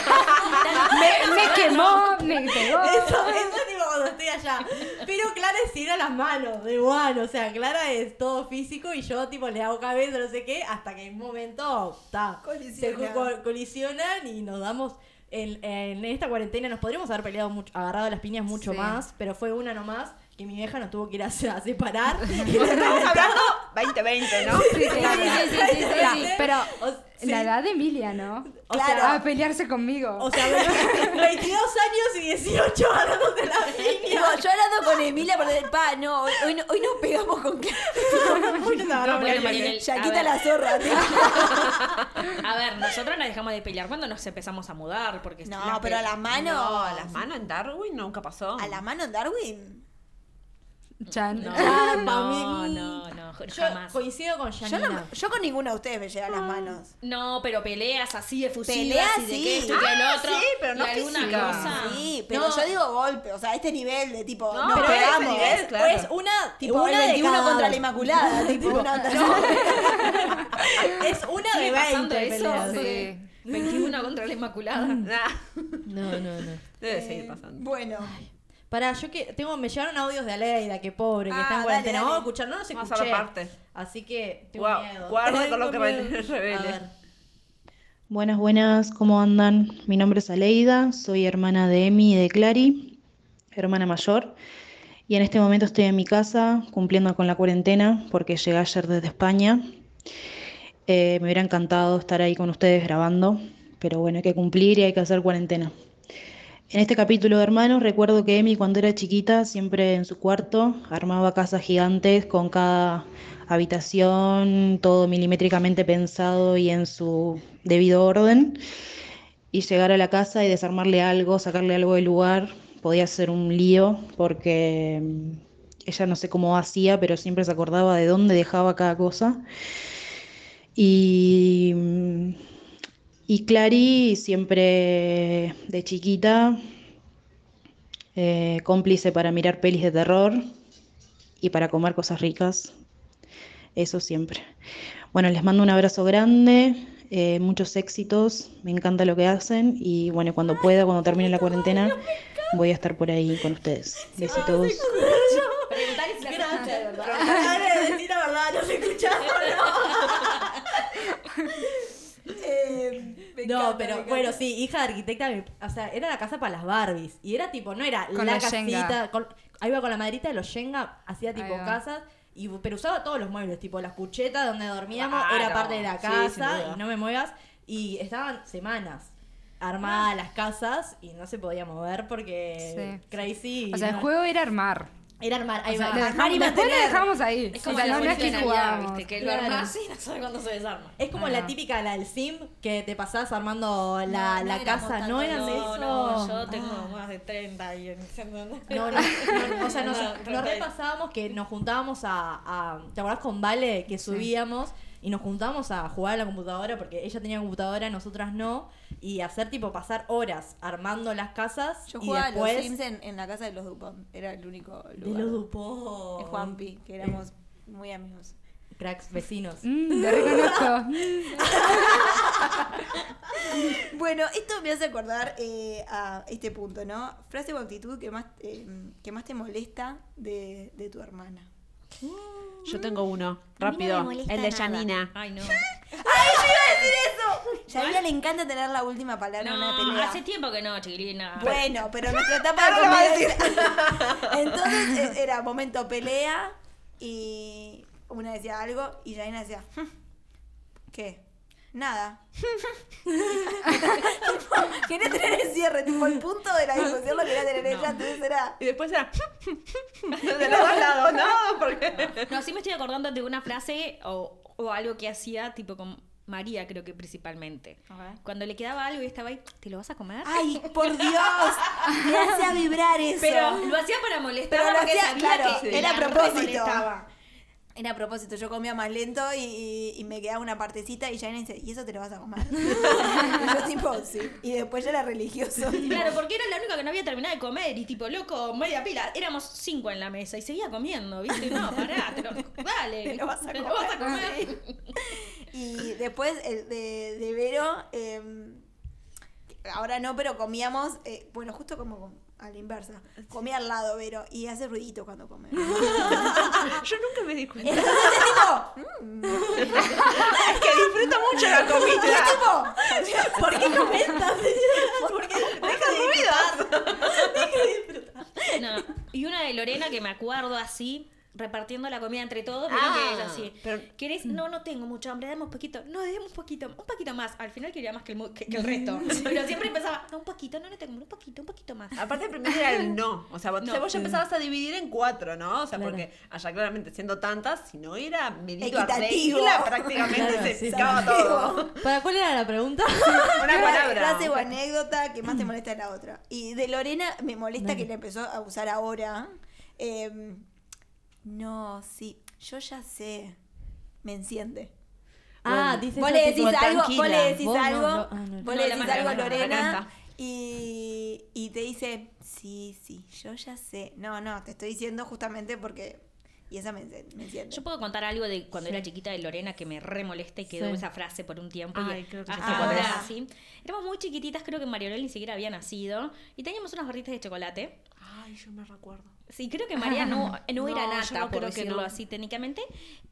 Me, me quemó, me pegó. Eso, eso es tipo cuando estoy allá. Pero Clara es ir a las manos, de igual. O sea, Clara es todo físico y yo tipo le hago cabeza, no sé qué, hasta que en un momento ta, se co- colisionan y nos damos. En, en esta cuarentena nos podríamos haber peleado mucho, agarrado las piñas mucho Sí. más, pero fue una nomás que mi vieja nos tuvo que ir a, a separar. Y Estamos hablando 2020, ¿no? Sí, sí, sí, sí, sí, sí, Ya, sí. Pero O- sí. la edad de Emilia, ¿no? O Claro. sea, A pelearse conmigo. o sea, 22 años y 18 agarrándote la piña. No, yo hablando con Emilia, por el pa, no, hoy, hoy no, hoy nos pegamos con Uy, no la ya quita la zorra. tío. A ver, nosotros nos dejamos de pelear cuando nos empezamos a mudar. Porque No, pero a pe- las manos. No, a las manos en Darwin nunca pasó. ¿A la mano en Darwin? Chan. No, Ah, no, no, no, Yo jamás. coincido con Yo, Janina. no, yo con ninguno de ustedes me llega a las manos. No, pero peleas así efusivas Peleas, y de sí. que esto y que el Ah, otro. sí, pero no alguna física. cosa. Sí, pero No. yo digo golpe, o sea, este nivel de tipo, No, nos pegamos. nivel, Es claro. Es una, tipo una el de 21 cada contra la Inmaculada, tipo una Es una ¿Sigue de pasando 20 eso? Sí. 21 contra la Inmaculada. No, no, no. debe seguir pasando. Bueno, Pará, yo que tengo, me llegaron audios de Aleida, que pobre, que Ah, está en cuarentena. Vamos a escuchar, no los Vamos a escuché. la parte. Así que tengo miedo. guarda con lo que revele. A ver. Buenas, buenas, ¿cómo andan? Mi nombre es Aleida, soy hermana de Emi y de Clary, hermana mayor, y en este momento estoy en mi casa cumpliendo con la cuarentena porque llegué ayer desde España. Eh, me hubiera encantado estar ahí con ustedes grabando, pero bueno, hay que cumplir y hay que hacer cuarentena. En este capítulo de Hermanos recuerdo que Emi cuando era chiquita siempre en su cuarto armaba casas gigantes con cada habitación, todo milimétricamente pensado y en su debido orden. y llegar a la casa y desarmarle algo, sacarle algo del lugar, podía ser un lío porque mm, ella no sé cómo hacía, pero siempre se acordaba de dónde dejaba cada cosa. Y, mm, y Clary siempre de chiquita, eh, cómplice para mirar pelis de terror y para comer cosas ricas. Eso siempre. Bueno, les mando un abrazo grande, eh, muchos éxitos, me encanta lo que hacen y bueno, cuando pueda, cuando termine la cuarentena, voy a estar por ahí con ustedes. Besitos. Preguntale si la escucha de verdad. Decir la verdad, no se escucha. Eh, me No, pero bueno, sí, hija de arquitecta, o sea, era la casa para las Barbies. Y era tipo, no era Con la casita. con- ahí iba con la madrita de los Shenga, hacía tipo va. casas. Y, pero usaba todos los muebles, tipo las cuchetas donde dormíamos, Claro, era parte de la casa y no me muevas. Y estaban semanas armadas las casas y no se podía mover porque Sí. crazy. O sea, el juego era armar. Era armar, ahí O sea, va. lo armar y lo dejamos ahí. Es como sea, la no, no es bolita de que Navidad, jugábamos. viste, que Claro. lo armás y no sabe cuándo se desarma. Es como la típica, la del sim, que te pasás armando la, no la éramos casa. No eran de No, eso. no, yo tengo más de 30 y en No, no, no, o sea, nos, No, nos 30. repasábamos que nos juntábamos a, a- ¿Te acordás con Vale? Que subíamos y nos juntábamos a jugar a la computadora porque ella tenía computadora, nosotras no. Y hacer tipo pasar horas armando las casas Yo y jugaba después. a los Sims en, en la casa de los Dupont. Era el único de lugar. los Dupont. De Juanpi, que éramos muy amigos. Cracks, vecinos. Mm, te reconozco. Bueno, esto me hace acordar eh, a este punto, ¿no? Frase o actitud que más, eh, que más te molesta de, de tu hermana. Yo tengo uno, no rápido. el de. Janina. Ay, no. ¡Ay, yo iba a decir eso! Ya a ella le encanta tener la última palabra en una pelea. hace tiempo que no, chiquilina. Bueno, pero nuestra etapa de Entonces eh, era momento pelea y una decía algo y Jaina decía, "Hmm, ¿qué? Nada. quería tener el cierre, tipo el punto de la discusión lo quería tener ella, entonces era... Y después era de los dos lados, ¿no? Porque No, sí me estoy acordando de una frase o, o algo que hacía, tipo con María, creo que principalmente. Cuando le quedaba algo y estaba ahí, ¿te lo vas a comer? ¡Ay, por Dios! Me hacía vibrar eso. Pero lo hacía para molestar, Pero lo hacía, claro, que era a propósito. Era a propósito, yo comía más lento y, me quedaba una partecita y Jaina dice, ¿y eso te lo vas a comer? y yo tipo, sí. Y después ya era religioso. tipo, Claro, porque era la única que no había terminado de comer y tipo, loco, media pila. Éramos cinco en la mesa y seguía comiendo, ¿viste? No, pará, te lo, dale. Te lo vas a te comer. vas a comer. Y después el de, de Vero, eh, ahora no, pero comíamos, eh, bueno, justo como a la inversa. Comía al lado Vero y hace ruidito cuando come. yo nunca me di cuenta. Entonces es tipo, mm, Es que disfruto mucho la y es comida. tipo, ¿por qué comentas? Porque Deja ruido. No. Y una de Lorena que me acuerdo así, repartiendo la comida entre todos, Ah, que es así. pero- ¿Querés? No, no tengo mucha hambre, dame un poquito. No, dame un poquito, un poquito más. Al final quería más que el, que, que el resto. Pero siempre empezaba, no, un poquito, no, no tengo, un poquito, un poquito más. Aparte, el primero era el no. O sea, vos, No. vos ya empezabas a dividir en cuatro, ¿no? O sea, Claro. porque allá claramente siendo tantas, si no era medido a regla, prácticamente Claro, se sí. picaba todo. ¿Para cuál era la pregunta? Una palabra. Frase o anécdota que más te molesta de la otra. Y de Lorena me molesta que la empezó a usar ahora. Eh, no, sí, yo ya sé. Me enciende. Ah, dice Vos eso le tipo, decís algo, vos le decís Vos algo, no, ah, no. vos No, le decís algo a Lorena y, y te dice, sí, sí, yo ya sé. No, no, te estoy diciendo justamente porque... Y esa me, me enciende. Yo puedo contar algo de cuando era chiquita de Lorena que me re molesta y quedó Sí. esa frase por un tiempo. Ay, y creo que hasta sé cuál ahora, es. sí. Éramos muy chiquititas, creo que Mariolel ni siquiera había nacido. Y teníamos unas barritas de chocolate. Ay, yo me recuerdo. Sí, creo que María no, no, No, era yo nata, no por creo que decirlo no. así técnicamente.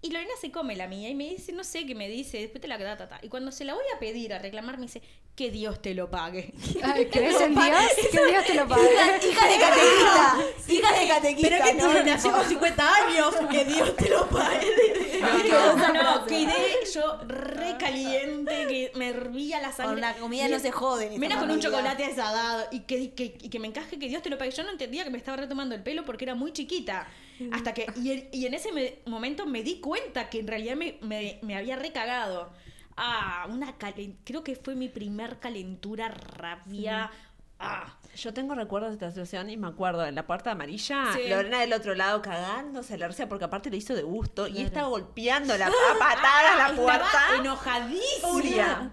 Y Lorena se come la mía y me dice, no sé qué me dice, después te la queda tata. Y cuando se la voy a pedir, a reclamar, me dice, que Dios te lo pague. Ay, ¿Crees en Dios? Que Dios te lo pague. Hija de catequista, hija de catequista, Pero que ¿no? tú nació con 50 años, que Dios te lo pague. No, no, no, quedé yo re caliente, que me hervía la sangre. Con la comida no se esta Menos con un chocolate asadado y que, que- y que me encaje que Dios te lo pague. Yo no entendía que me estaba retomando el pelo porque era muy chiquita. Hasta que, y, en- y en ese me- momento me di cuenta que en realidad me, me- me había recagado. Ah, una calen- creo que fue mi primer calentura, rabia. Ah, Yo tengo recuerdos de esta situación y me acuerdo en la puerta amarilla, Sí. Lorena del otro lado cagándose la risa porque aparte lo hizo de gusto y estaba golpeando la a patadas la puerta. Enojadísima. Furia.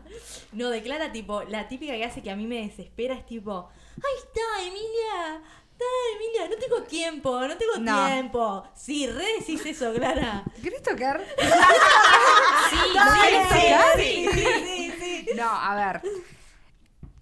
No, declara tipo, la típica que hace que a mí me desespera es tipo, ahí está, Emilia. Está, Emilia, no tengo tiempo, no tengo No. tiempo. Sí, re decís eso, Clara. ¿Querés tocar? sí, ¿Querés tocar? Sí, sí, sí, sí. No, a ver.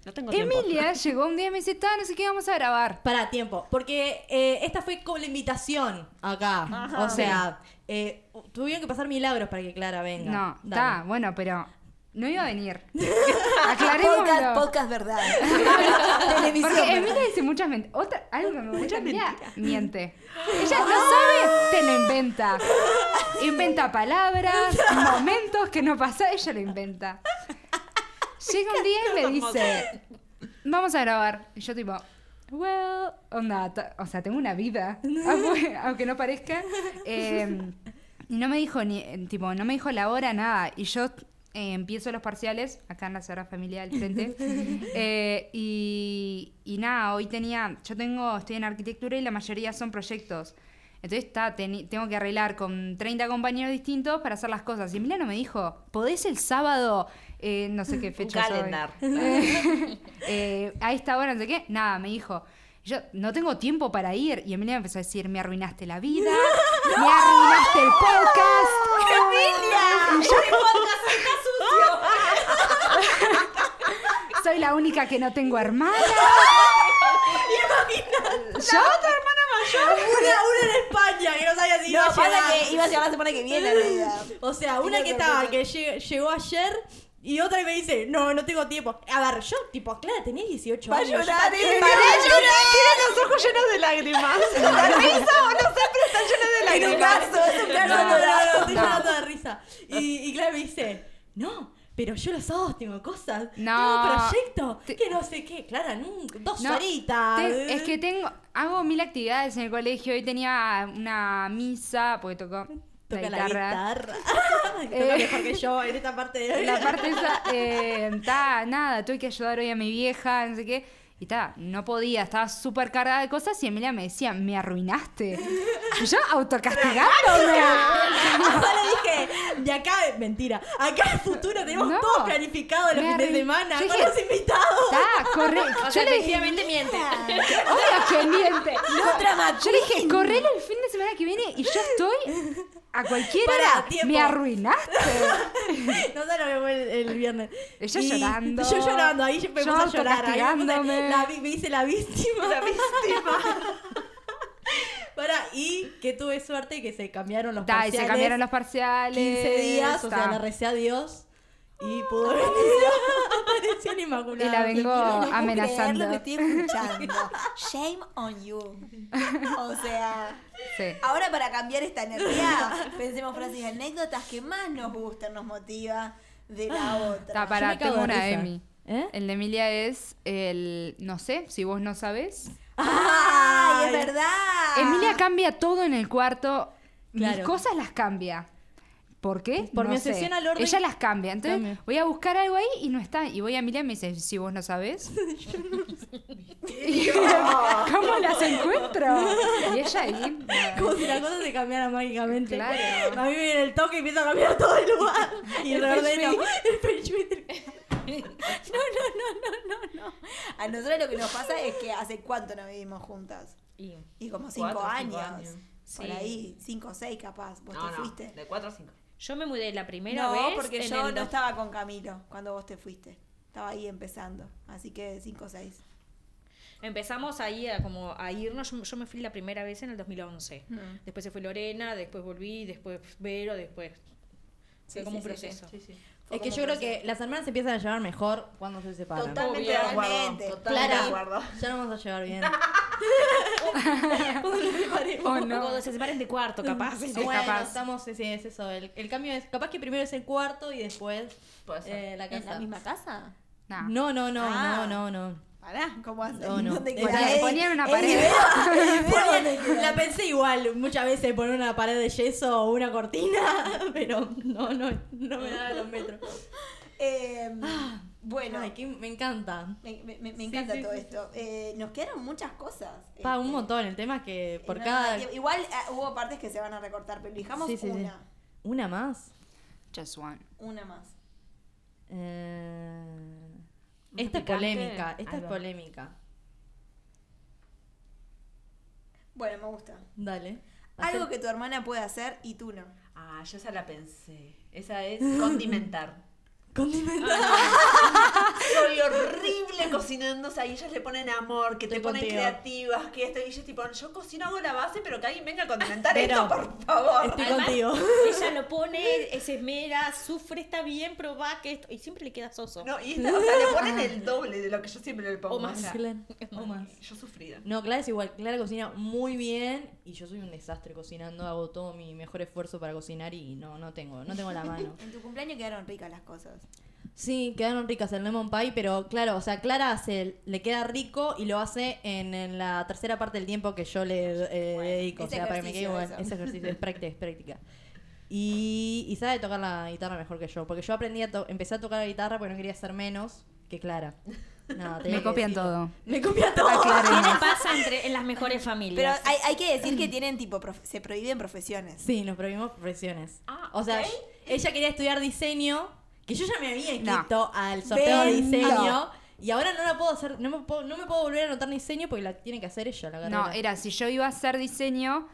No tengo tiempo. Emilia llegó un día y me dice, "Ta, no sé qué, vamos a grabar. Para tiempo, porque eh, esta fue como la invitación acá. O sea, eh, tuvieron que pasar milagros para que Clara venga. No, está, bueno, pero no iba a venir. Podcast, Aclarémoslo. podcast verdad. Televisión. Porque. Emilia dice muchas mentiras. Otra, algo que me molesta, Emilia miente. Ella no sabe, te lo inventa. Inventa palabras, momentos que no pasa, ella lo inventa. Llega un día y me dice, vamos a grabar. Y yo tipo, well, onda, o sea, tengo una vida, aunque, no parezca. Eh, y no me dijo ni, tipo, no me dijo la hora, nada. Y yo eh, empiezo los parciales, acá en la Sagrada Familia del frente. Eh, y, y nada, hoy tenía, yo tengo, estoy en arquitectura y la mayoría son proyectos. Entonces está, tengo que arreglar con 30 compañeros distintos para hacer las cosas. Y Emiliano me dijo, ¿podés el sábado, eh, no sé qué fecha calendar. Eh, eh, a esta hora, no sé qué. Nada, me dijo. Yo no tengo tiempo para ir. Y Emilia me empezó a decir, me arruinaste la vida, me arruinaste el podcast. ¡Emilia! Soy la única que no tengo hermana. ¿Yo? Una, una en España, que no sabía si iba No, a pasa llegar. que iba a llegar la semana que viene, en realidad. O sea, una que estaba, que lle- llegó ayer y otra que me dice, no, no tengo tiempo. A ver, yo, tipo, Clara, tenés 18 Va a años. llorar, eh, va a llorar. Tiene los ojos llenos de lágrimas. La risa, no sé, pero están llenos de En un lágrimas. caso, es un caso No, dorado. estoy llorando de risa. Y, y Clara me dice, no, pero yo los sábados tengo cosas. No. Tengo un proyecto. Te- Que no sé qué. Clara, nunca, dos No, horitas. te- es que tengo, hago mil actividades en el colegio. Hoy tenía una misa, porque tocó Toca la la guitarra. guitarra. Eh. Toca mejor que yo en esta parte de La parte esa, eh, ta, nada, tuve que ayudar hoy a mi vieja, no sé qué. Y ta, no podía, estaba súper cargada de cosas y Emilia me decía, me arruinaste. Y yo autocastigándome. Ahora dije, de acá, mentira, acá en el futuro tenemos No. todo planificado los fines de semana con dije, los invitados. Ta, corre. O Yo sea, le dije, efectivamente miente. obvio que miente. No, Yo le dije, correle el fin de semana que viene y yo estoy a cualquier Pará. Me arruinaste. No sé lo fue el, el viernes. Ella Y llorando. Yo llorando, ahí me Yo puse a llorar. Ahí me, puse- la me hice la víctima. La víctima. Pará, y que tuve suerte que se cambiaron los y parciales. se cambiaron los parciales. 15 días, o sea, le recé a Dios y pudo venir. Apareció el Inmaculado. Y la vengo No amenazando. lo que estoy escuchando. Shame on you. O sea, Sí. ahora para cambiar esta energía, pensemos frases y anécdotas que más nos gustan, nos motiva de la otra. Ta, Yo para, tengo de una. Emi. ¿Eh? El de Emilia es el. No sé, si vos no sabes. ¡Ay, es verdad! Emilia cambia todo en el cuarto. Mis Claro. cosas las cambia. ¿Por qué? Por mi No sé. obsesión al orden. Ella las cambia. Entonces Cambia. voy a buscar algo ahí y no está. Y voy a Emilia y me dice, si vos no sabes. Y yo, ¿Cómo las encuentro? Y ella ahí. Como si la cosa se cambiara mágicamente. Claro. A mí me viene el toque y empieza a cambiar todo el lugar. Y reordeno. El feng shui. No, no, no, no, no, no. A nosotros lo que nos pasa es que hace cuánto no vivimos juntas. Y- Y como cinco Cuatro, años. cinco años. Por Sí. ahí, cinco o seis capaz. Vos No, te no, fuiste. de 4 a 5. Yo me mudé la primera No, vez. porque en yo el no estaba con Camilo cuando vos te fuiste. Estaba ahí empezando. Así que cinco o seis. Empezamos ahí a, como a irnos. Yo, yo me fui la primera vez en el 2011. Mm. Después se fue Lorena, después volví, después Vero, después. Sí, Fue como sí, un sí, proceso. Fue Es que yo creo que las hermanas se empiezan a llevar mejor cuando se separan. Totalmente, Obvio, de acuerdo, totalmente. acuerdo. ya no vamos a llevar bien. Cuando nos separemos. Oh, no. Cuando se separen de cuarto, capaz. Sí, bueno, capaz. estamos, sí, es eso. El, el cambio es, capaz que primero es el cuarto y después eh, la ¿En casa. la misma casa? Nah. No, no, no, Ah. no, no, no. Pará, ¿cómo hacen? No, no. Ponían una pared. La pensé igual, muchas veces poner una pared de yeso o una cortina, pero no, no, no me da los metros. Eh, bueno, Ay, que me encanta. me, me- me Sí, encanta sí, todo sí. esto. Eh, nos quedaron muchas cosas. Pa, un Este, montón. El tema es que por no, cada. no, Igual eh, hubo partes que se van a recortar, pero elijamos Sí, sí, sí. una. ¿Una más? Just one. Una más. Eh, Esta es polémica. Esta es polémica. Bueno, me gusta. Dale. Algo que tu hermana puede hacer y tú no. Ah, yo esa la pensé. Esa es condimentar. Condimentar. Soy horrible cocinando, o sea, y ellas le ponen amor, que te Estoy ponen contigo. creativas, que esto, y ellas tipo, yo cocino, hago la base, pero que alguien venga a condimentar Pero- esto, por favor. Estoy Además, contigo. Ella lo pone, se esmera, sufre, está bien, probá que esto. Y siempre le queda soso. No, y esta, o sea, le ponen el doble de lo que yo siempre le pongo. O más. sea, Claro. O más. Yo sufrida. No, Clara es igual. Clara cocina muy bien y yo soy un desastre cocinando. Hago todo mi mejor esfuerzo para cocinar y no, no tengo, no tengo la mano. En tu cumpleaños quedaron ricas las cosas. Sí, quedaron ricas el lemon pie, pero claro, o sea, Clara hace, le queda rico y lo hace en, en la tercera parte del tiempo que yo le eh, dedico. O sea, para que me quede ejercicio igual. eso. Es ejercicio, es práctica, es práctica. Y, y sabe tocar la guitarra mejor que yo, porque yo aprendí a to- empecé a tocar la guitarra porque no quería ser menos que Clara. No, Me copian decirlo. todo. Me copian todo. Tiene pasa entre, en las mejores Pero familias. hay, hay que decir que tienen tipo, se prohíben profesiones. Sí, nos prohibimos profesiones. Ah, o sea, ok. ella quería estudiar diseño, que yo ya me había No. inscrito al sorteo de diseño. Y ahora no la puedo hacer, no me puedo, no me puedo volver a anotar diseño porque la tiene que hacer ella la carrera. No, era si yo iba a hacer diseño.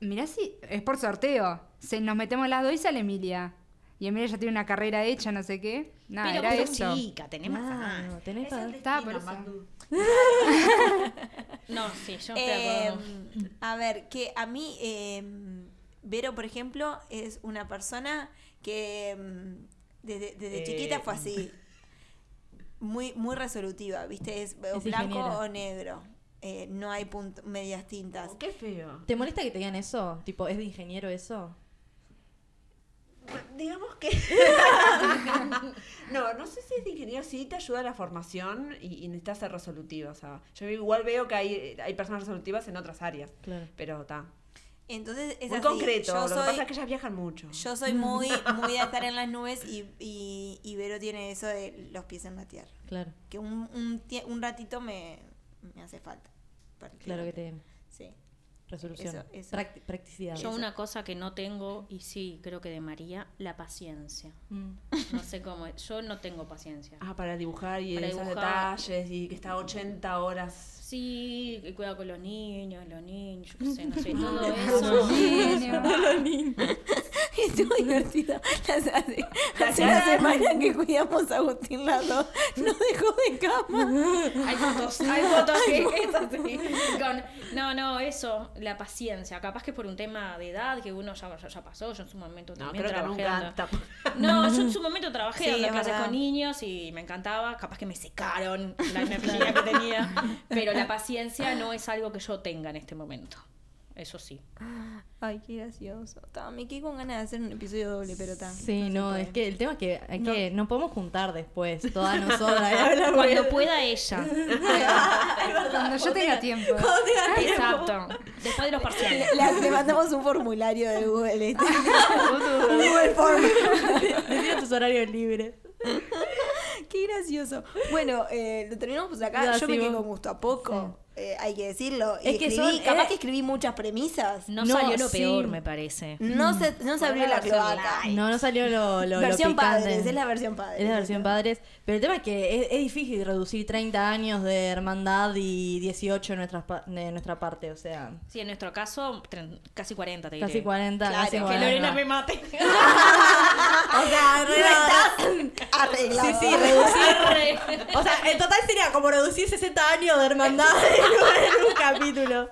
Mirá si es por sorteo. Se, nos metemos las dos y sale Emilia. Y Emilia ya tiene una carrera hecha, no sé qué. Nada, Pero era sos eso. chica, tenés más tenés Es para- el Estaba por eso. No, sí, yo estoy de Eh, a ver, que a mí, eh, Vero, por ejemplo, es una persona que mm, desde, desde Eh, chiquita fue así. Muy, muy resolutiva, ¿viste? Es, blanco ingeniera. o negro. Eh, no hay medias tintas. Oh, qué feo. ¿Te molesta que te digan eso? Tipo, ¿es de ingeniero eso? Digamos que. no, no sé si es de ingeniero, sí te ayuda a la formación y, y necesitas ser resolutiva. O sea, yo igual veo que hay, hay personas resolutivas en otras áreas. Claro. Pero está. Entonces es Muy así. concreto. Yo Lo que soy, pasa es que ellas viajan mucho. yo soy muy, muy de estar en las nubes y, y, y Vero tiene eso de los pies en la tierra. Claro, Que un, un, un ratito me, me hace falta. claro que te Sí. Resolución. Eso, eso. Practi- practicidad. Yo una cosa que no tengo, y sí, creo que de María, la paciencia. Mm. No sé cómo, es. yo no tengo paciencia. Ah, para dibujar y Para esos dibujar. detalles y que está 80 horas. Sí, que cuida con los niños, los niños, yo qué sé, no sé, todo Los eso. niños. Estuvo divertido. Hace, hace- La hace una semana que cuidamos a Agustín Lado. Nos dejó de cama. Hay fotos, hay fotos que es así. Con- no, no, eso, la paciencia. Capaz que por un tema de edad que uno ya, ya, ya pasó, yo en su momento No, también creo que trabajé. No, yo en su momento trabajé Sí, es clases con niños y me encantaba. Capaz que me secaron la energía que tenía. Pero la paciencia no es algo que yo tenga en este momento. Eso sí. Ay, qué gracioso. Ta, me quedé con ganas de hacer un episodio doble, pero está. Sí, no, es que el tema es que, hay que no podemos juntar después, todas nosotras. Cuando pueda ella. Cuando yo tenga tiempo. Exacto. Después de los parciales. Le, le mandamos un formulario de Google. este. Google Form. Decía tus horarios libres. Qué gracioso. Bueno, eh, lo terminamos por acá. Yo sí, me quedé con gusto a poco. eh, hay que decirlo. Y Es que escribí, son- capaz eh, que escribí muchas premisas. No, No, salió lo sí. peor, me parece. No se, no se abrió la versión cloaca. No, no salió lo, lo, lo versión picante. padres, es la versión padres. Es la versión padres. Pero el tema es que es, es difícil reducir 30 años de hermandad y 18 de nuestra, pa- de nuestra parte. O sea, Sí, en nuestro caso, casi 40, te diré. casi 40. Claro, casi que 40. Que Lorena me mate. O sea, No arreglado. Sí, sí, reducir. O sea, en total sería como reducir 60 años de hermandad en un capítulo.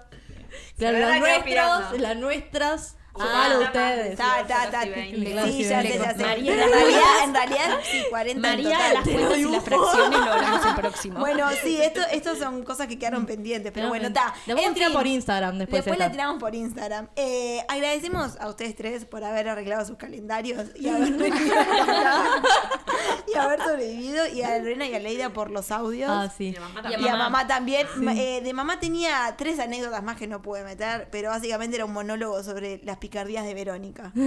Claro, las nuestras, las nuestras, Ah, está ustedes. Ta, ta, ta. Sí, ya sé, ya sé. María- Pero en realidad, en realidad, sí, 40 en María, total. las cuentas y las fracciones lo hablamos el próximo. Bueno, sí, esto, estos son cosas que quedaron pendientes, pero bueno, está. A En tirar por Instagram después. Después la tiramos por Instagram. Eh, agradecemos a ustedes tres por haber arreglado sus calendarios y haber y haber sobrevivido. Y a Lorena y a Leida por los audios. Ah, sí. Mamá Y a también. Y a mamá. mamá también. Eh, de mamá tenía tres anécdotas más que no pude meter, pero básicamente era un monólogo sobre las picardías de Verónica.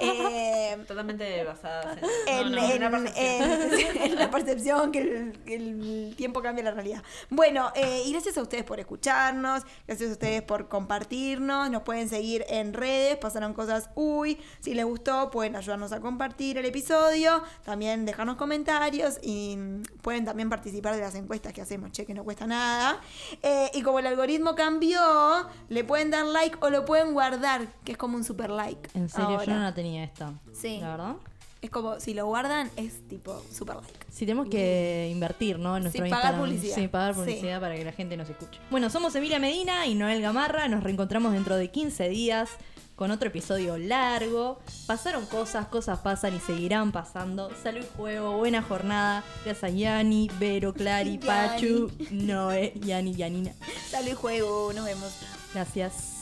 Eh, Totalmente basadas en, en, no, no, en- una percepción. en- en la percepción que el, que el tiempo cambia la realidad. Bueno, eh, y gracias a ustedes por escucharnos, gracias a ustedes por compartirnos, nos pueden seguir en redes, pasaron cosas uy, si les gustó pueden ayudarnos a compartir el episodio, también dejarnos comentarios y pueden también participar de las encuestas que hacemos, che, que no cuesta nada. Eh, y como el algoritmo cambió, le pueden dar like o lo pueden guardar, que es como un super like. En serio, ahora. yo no la tenía esta. Sí. La verdad. Es como, si lo guardan, es tipo super like. Si tenemos que invertir, ¿no? En nuestro Sí, pagar Instagram. publicidad. Sí, pagar Sí. publicidad para que la gente nos escuche. Bueno, somos Emilia Medina y Noel Gamarra. Nos reencontramos dentro de 15 días con otro episodio largo. Pasaron cosas, cosas pasan y seguirán pasando. Salud juego, buena jornada. Gracias a Yani, Vero, Clary, Yani. Pachu, Noé, Yani, Yanina. Salud juego, nos vemos. Gracias.